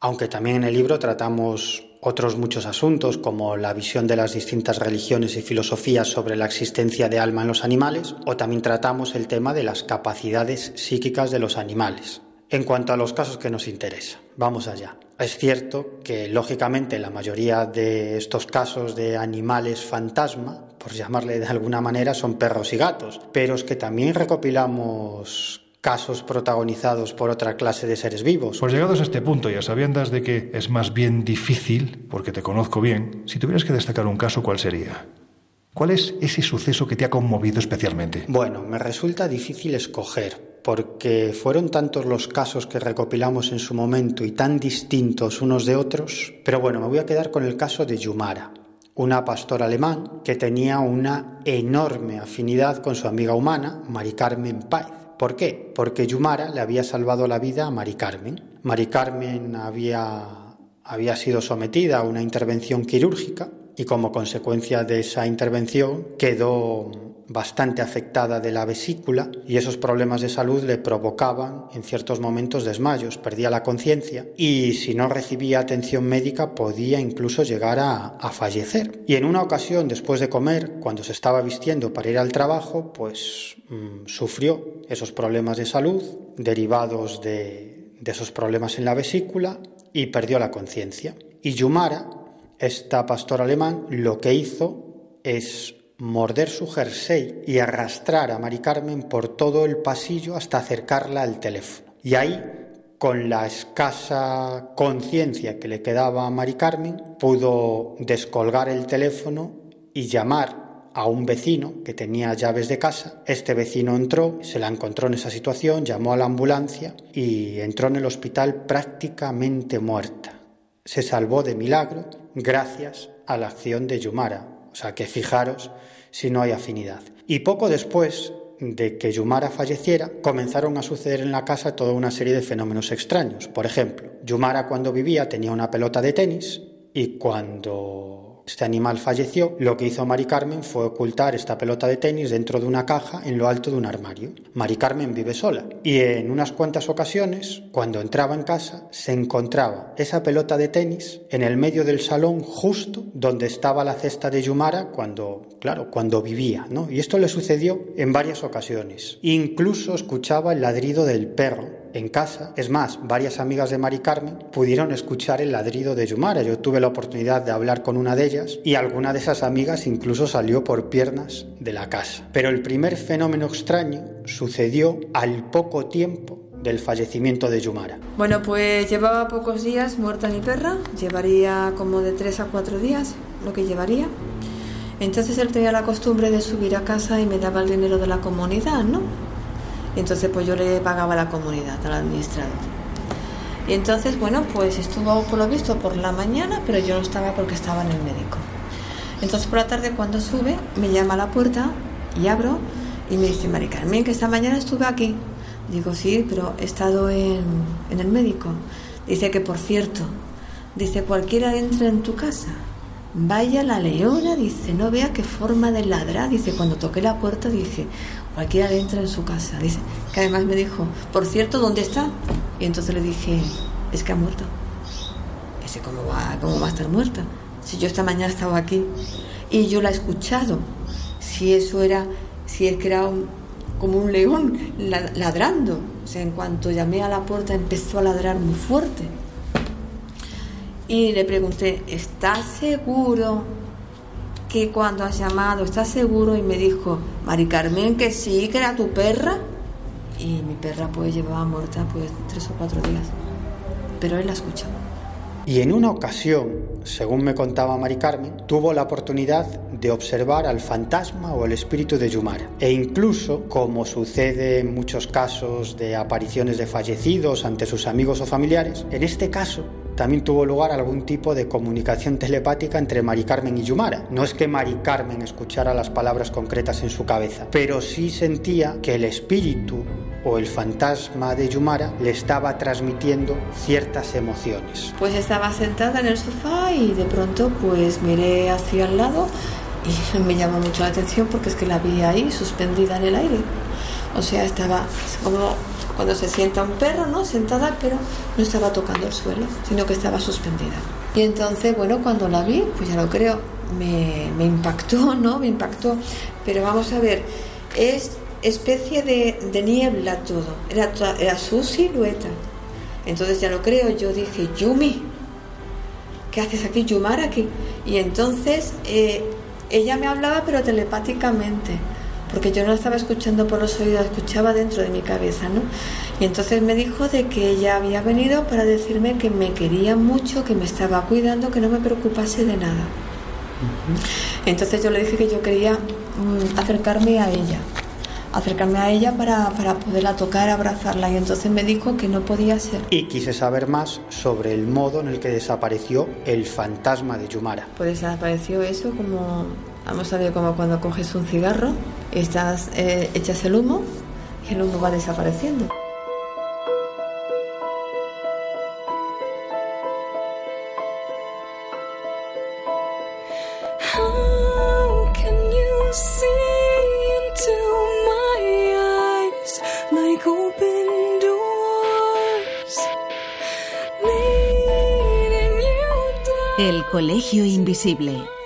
Aunque también en el libro tratamos otros muchos asuntos como la visión de las distintas religiones y filosofías sobre la existencia de alma en los animales, o también tratamos el tema de las capacidades psíquicas de los animales. En cuanto a los casos que nos interesan, vamos allá. Es cierto que, lógicamente, la mayoría de estos casos de animales fantasma, por llamarle de alguna manera, son perros y gatos, pero es que también recopilamos casos protagonizados por otra clase de seres vivos. Pues llegados a este punto y a sabiendas de que es más bien difícil, porque te conozco bien, si tuvieras que destacar un caso, ¿cuál sería? ¿Cuál es ese suceso que te ha conmovido especialmente? Bueno, me resulta difícil escoger, porque fueron tantos los casos que recopilamos en su momento y tan distintos unos de otros, pero bueno, me voy a quedar con el caso de Yumara, una pastora alemán que tenía una enorme afinidad con su amiga humana, Mari Carmen Páez. ¿Por qué? Porque Yumara le había salvado la vida a Mari Carmen. Mari Carmen había, había sido sometida a una intervención quirúrgica y como consecuencia de esa intervención quedó bastante afectada de la vesícula y esos problemas de salud le provocaban en ciertos momentos desmayos, perdía la conciencia y si no recibía atención médica podía incluso llegar a, fallecer. Y en una ocasión, después de comer, cuando se estaba vistiendo para ir al trabajo, pues mm, sufrió esos problemas de salud derivados de, de esos problemas en la vesícula y perdió la conciencia. Y Yumara, esta pastora alemán lo que hizo es morder su jersey y arrastrar a Mari Carmen por todo el pasillo hasta acercarla al teléfono. Y ahí, con la escasa conciencia que le quedaba a Mari Carmen, pudo descolgar el teléfono y llamar a un vecino que tenía llaves de casa. Este vecino entró, se la encontró en esa situación, llamó a la ambulancia y entró en el hospital prácticamente muerta. Se salvó de milagro gracias a la acción de Yumara. O sea que fijaros si no hay afinidad. Y poco después de que Yumara falleciera, comenzaron a suceder en la casa toda una serie de fenómenos extraños. Por ejemplo, Yumara cuando vivía tenía una pelota de tenis y cuando este animal falleció, lo que hizo Mari Carmen fue ocultar esta pelota de tenis dentro de una caja en lo alto de un armario. Mari Carmen vive sola y en unas cuantas ocasiones, cuando entraba en casa, se encontraba esa pelota de tenis en el medio del salón justo donde estaba la cesta de Yumara cuando, claro, cuando vivía, ¿no? Y esto le sucedió en varias ocasiones. Incluso escuchaba el ladrido del perro en casa. Es más, varias amigas de Mari Carmen pudieron escuchar el ladrido de Yumara. Yo tuve la oportunidad de hablar con una de ellas y alguna de esas amigas incluso salió por piernas de la casa. Pero el primer fenómeno extraño sucedió al poco tiempo del fallecimiento de Yumara. Bueno, pues llevaba pocos días muerta mi perra, llevaría como de tres a cuatro días lo que llevaría. Entonces él tenía la costumbre de subir a casa y me daba el dinero de la comunidad, ¿no? Entonces pues yo le pagaba a la comunidad, al administrador. Y entonces, bueno, pues estuvo por lo visto por la mañana, pero yo no estaba porque estaba en el médico. Entonces por la tarde cuando sube, me llama a la puerta y abro y me dice, Mari Carmen, que esta mañana estuve aquí. Digo, sí, pero he estado en, en el médico. Dice que, por cierto, dice, cualquiera entra en tu casa. Vaya la leona, dice, no vea qué forma de ladrar. Dice, cuando toqué la puerta, dice, cualquiera entra en su casa. Dice, que además me dijo, por cierto, ¿dónde está? Y entonces le dije, es que ha muerto. Dice, ¿cómo va, cómo va a estar muerta? Si yo esta mañana estaba aquí y yo la he escuchado. Si eso era, si es que era como un león ladrando. O sea, en cuanto llamé a la puerta empezó a ladrar muy fuerte. Y le pregunté, ¿estás seguro que cuando has llamado, estás seguro? Y me dijo, Mari Carmen, que sí, que era tu perra. Y mi perra pues llevaba muerta pues tres o cuatro días. Pero él la escuchó. Y en una ocasión, según me contaba Mari Carmen, tuvo la oportunidad de observar al fantasma o el espíritu de Yumara. E incluso, como sucede en muchos casos de apariciones de fallecidos ante sus amigos o familiares, en este caso también tuvo lugar algún tipo de comunicación telepática entre Mari Carmen y Yumara. No es que Mari Carmen escuchara las palabras concretas en su cabeza, pero sí sentía que el espíritu o el fantasma de Yumara le estaba transmitiendo ciertas emociones. Pues estaba sentada en el sofá y de pronto pues miré hacia el lado y me llamó mucho la atención porque es que la vi ahí suspendida en el aire. O sea, estaba como cuando se sienta un perro, ¿no? Sentada, pero no estaba tocando el suelo, sino que estaba suspendida. Y entonces, bueno, cuando la vi, pues ya lo creo, me, impactó, ¿no? Me impactó. Pero vamos a ver, es especie de, niebla todo, era, su silueta. Entonces ya lo creo, yo dije, Yumi, ¿qué haces aquí, Yumara? Aquí? Y entonces eh, ella me hablaba, pero telepáticamente porque yo no la estaba escuchando por los oídos, escuchaba dentro de mi cabeza, ¿no? Y entonces me dijo de que ella había venido para decirme que me quería mucho, que me estaba cuidando, que no me preocupase de nada. Entonces yo le dije que yo quería mm, acercarme a ella, acercarme a ella para, para, poderla tocar, abrazarla. Y entonces me dijo que no podía ser. Y quise saber más sobre el modo en el que desapareció el fantasma de Yumara. Pues desapareció eso como, vamos a ver, como cuando coges un cigarro, estás, eh, echas el humo y el humo va desapareciendo. El Colegio Invisible.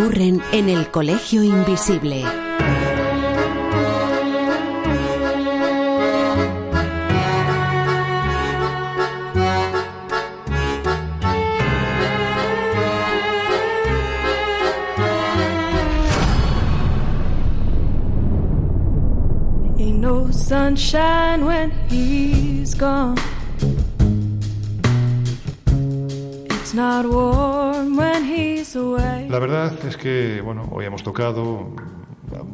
Ocurren en el Colegio Invisible. sunshine when he's gone. La verdad es que, bueno, hoy hemos tocado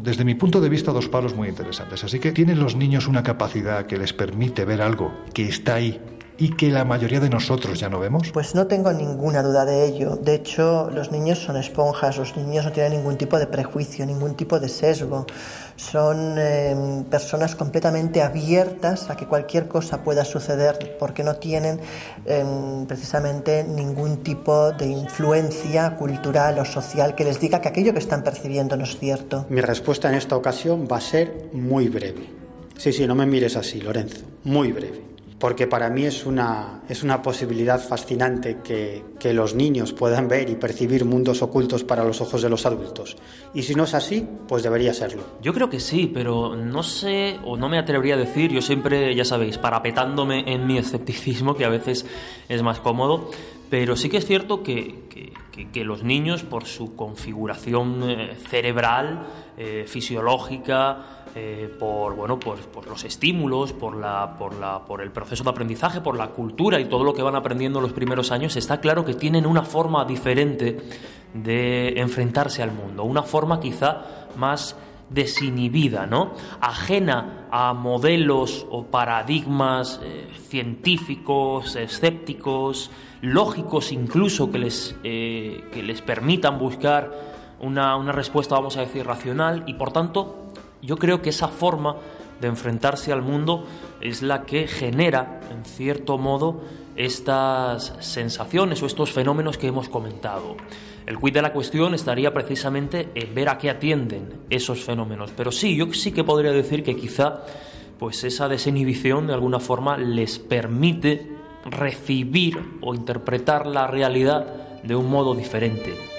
desde mi punto de vista, dos palos muy interesantes. Así que tienen los niños una capacidad que les permite ver algo que está ahí y que la mayoría de nosotros ya no vemos? Pues no tengo ninguna duda de ello. De hecho, los niños son esponjas, los niños no tienen ningún tipo de prejuicio, ningún tipo de sesgo. Son em, personas completamente abiertas a que cualquier cosa pueda suceder porque no tienen em, precisamente ningún tipo de influencia cultural o social que les diga que aquello que están percibiendo no es cierto. Mi respuesta en esta ocasión va a ser muy breve. Sí, sí, no me mires así, Lorenzo. Muy breve porque para mí es una, es una posibilidad fascinante que, que, los niños puedan ver y percibir mundos ocultos para los ojos de los adultos. Y si no es así, pues debería serlo. Yo creo que sí, pero no sé o no me atrevería a decir, yo siempre, ya sabéis, parapetándome en mi escepticismo, que a veces es más cómodo, pero sí que es cierto que, que, que los niños, por su configuración eh, cerebral, eh, fisiológica, eh, por, bueno, por, por, los estímulos, por, la, por, la, por el proceso de aprendizaje, por la cultura y todo lo que van aprendiendo en los primeros años, está claro que tienen una forma diferente de enfrentarse al mundo, una forma quizá más desinhibida, ¿no? Ajena a modelos o paradigmas eh, científicos, escépticos, lógicos incluso que les, eh, que les permitan buscar una, una respuesta, vamos a decir, racional y por tanto yo creo que esa forma de enfrentarse al mundo es la que genera, en cierto modo, estas sensaciones o estos fenómenos que hemos comentado. El quid de la cuestión estaría precisamente en ver a qué atienden esos fenómenos. Pero sí, yo sí que podría decir que quizá pues esa desinhibición de alguna forma les permite recibir o interpretar la realidad de un modo diferente.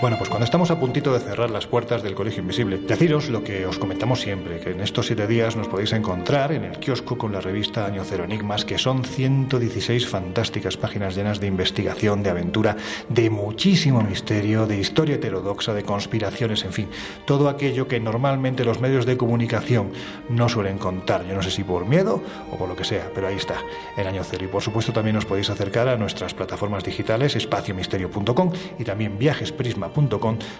Bueno, pues cuando estamos a puntito de cerrar las puertas del Colegio Invisible, deciros lo que os comentamos siempre, que en estos siete días nos podéis encontrar en el kiosco con la revista Año Cero Enigmas, que son 116 fantásticas páginas llenas de investigación, de aventura, de muchísimo misterio, de historia heterodoxa, de conspiraciones, en fin, todo aquello que normalmente los medios de comunicación no suelen contar. Yo no sé si por miedo o por lo que sea, pero ahí está, el Año Cero. Y por supuesto también os podéis acercar a nuestras plataformas digitales, espaciomisterio.com y también Viajes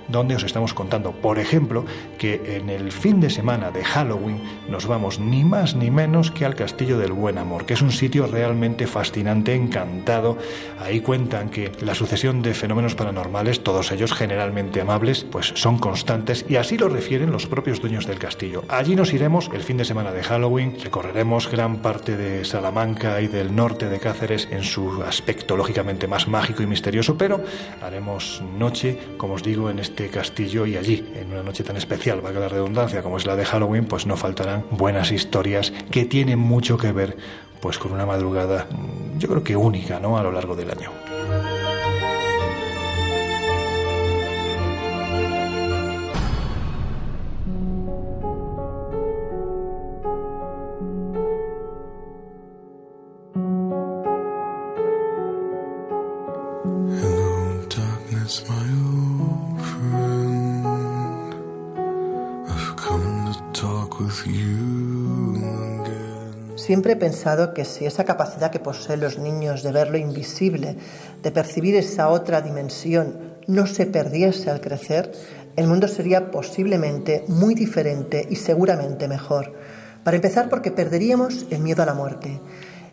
Donde os estamos contando, por ejemplo, que en el fin de semana de Halloween nos vamos ni más ni menos que al Castillo del Buen Amor, que es un sitio realmente fascinante, encantado. Ahí cuentan que la sucesión de fenómenos paranormales, todos ellos generalmente amables, pues son constantes y así lo refieren los propios dueños del castillo. Allí nos iremos el fin de semana de Halloween, recorreremos gran parte de Salamanca y del norte de Cáceres en su aspecto lógicamente más mágico y misterioso, pero haremos noche como os digo, en este castillo y allí, en una noche tan especial, valga la redundancia, como es la de Halloween, pues no faltarán buenas historias que tienen mucho que ver pues con una madrugada, yo creo que única, ¿no? a lo largo del año. Siempre he pensado que si esa capacidad que poseen los niños de ver lo invisible, de percibir esa otra dimensión, no se perdiese al crecer, el mundo sería posiblemente muy diferente y seguramente mejor. Para empezar, porque perderíamos el miedo a la muerte.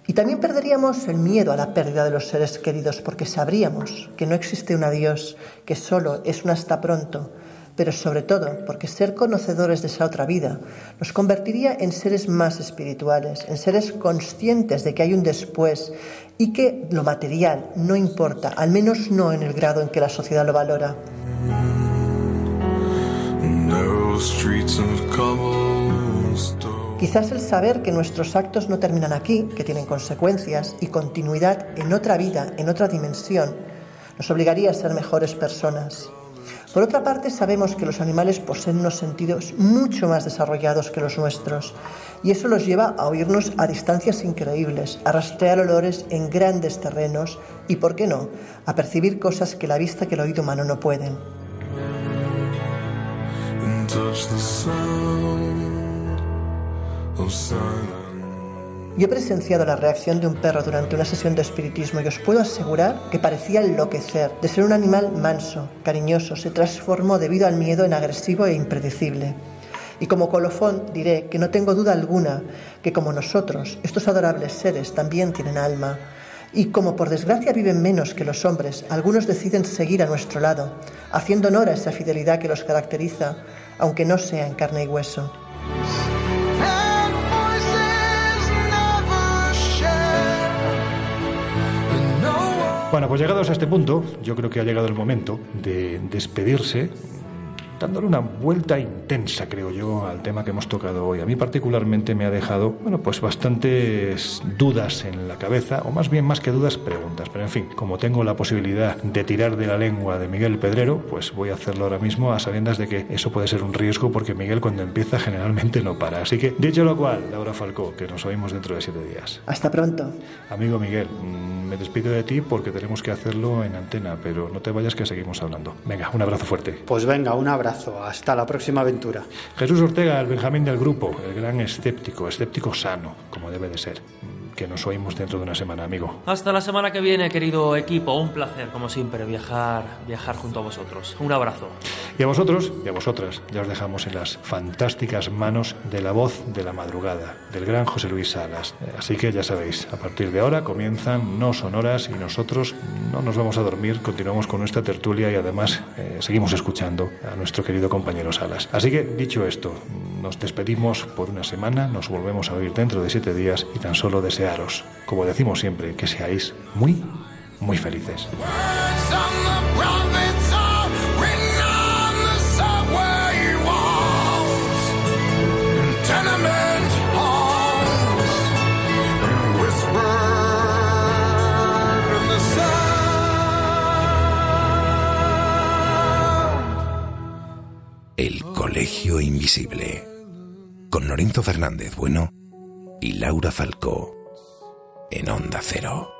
Y también perderíamos el miedo a la pérdida de los seres queridos, porque sabríamos que no existe un adiós, que solo es un hasta pronto, pero sobre todo porque ser conocedores de esa otra vida nos convertiría en seres más espirituales, en seres conscientes de que hay un después y que lo material no importa, al menos no en el grado en que la sociedad lo valora. Quizás el saber que nuestros actos no terminan aquí, que tienen consecuencias y continuidad en otra vida, en otra dimensión, nos obligaría a ser mejores personas. Por otra parte, sabemos que los animales poseen unos sentidos mucho más desarrollados que los nuestros, y eso los lleva a oírnos a distancias increíbles, a rastrear olores en grandes terrenos y, por qué no, a percibir cosas que la vista que el oído humano no pueden. Yo he presenciado la reacción de un perro durante una sesión de espiritismo y os puedo asegurar que parecía enloquecer. De ser un animal manso, cariñoso, se transformó debido al miedo en agresivo e impredecible. Y como colofón diré que no tengo duda alguna que como nosotros, estos adorables seres también tienen alma. Y como por desgracia viven menos que los hombres, algunos deciden seguir a nuestro lado, haciendo honor a esa fidelidad que los caracteriza, aunque no sea en carne y hueso. Bueno, pues llegados a este punto, yo creo que ha llegado el momento de despedirse dándole una vuelta intensa, creo yo, al tema que hemos tocado hoy. A mí particularmente me ha dejado, bueno, pues bastantes dudas en la cabeza, o más bien más que dudas, preguntas. Pero en fin, como tengo la posibilidad de tirar de la lengua de Miguel Pedrero, pues voy a hacerlo ahora mismo a sabiendas de que eso puede ser un riesgo porque Miguel cuando empieza generalmente no para. Así que, dicho lo cual, Laura Falcó, que nos oímos dentro de siete días. Hasta pronto. Amigo Miguel, mm, me despido de ti porque tenemos que hacerlo en antena, pero no te vayas que seguimos hablando. Venga, un abrazo fuerte. Pues venga, un abrazo. Hasta la próxima aventura. Jesús Ortega, el Benjamín del grupo, el gran escéptico, escéptico sano, como debe de ser que nos oímos dentro de una semana, amigo. Hasta la semana que viene, querido equipo. Un placer, como siempre, viajar, viajar junto a vosotros. Un abrazo. Y a vosotros y a vosotras ya os dejamos en las fantásticas manos de la voz de la madrugada, del gran José Luis Salas. Así que ya sabéis, a partir de ahora comienzan no sonoras y nosotros no nos vamos a dormir, continuamos con nuestra tertulia y además eh, seguimos escuchando a nuestro querido compañero Salas. Así que, dicho esto, nos despedimos por una semana, nos volvemos a oír dentro de siete días y tan solo desearos, como decimos siempre, que seáis muy, muy felices. El Colegio Invisible. Con Lorenzo Fernández Bueno y Laura Falcó en Onda Cero.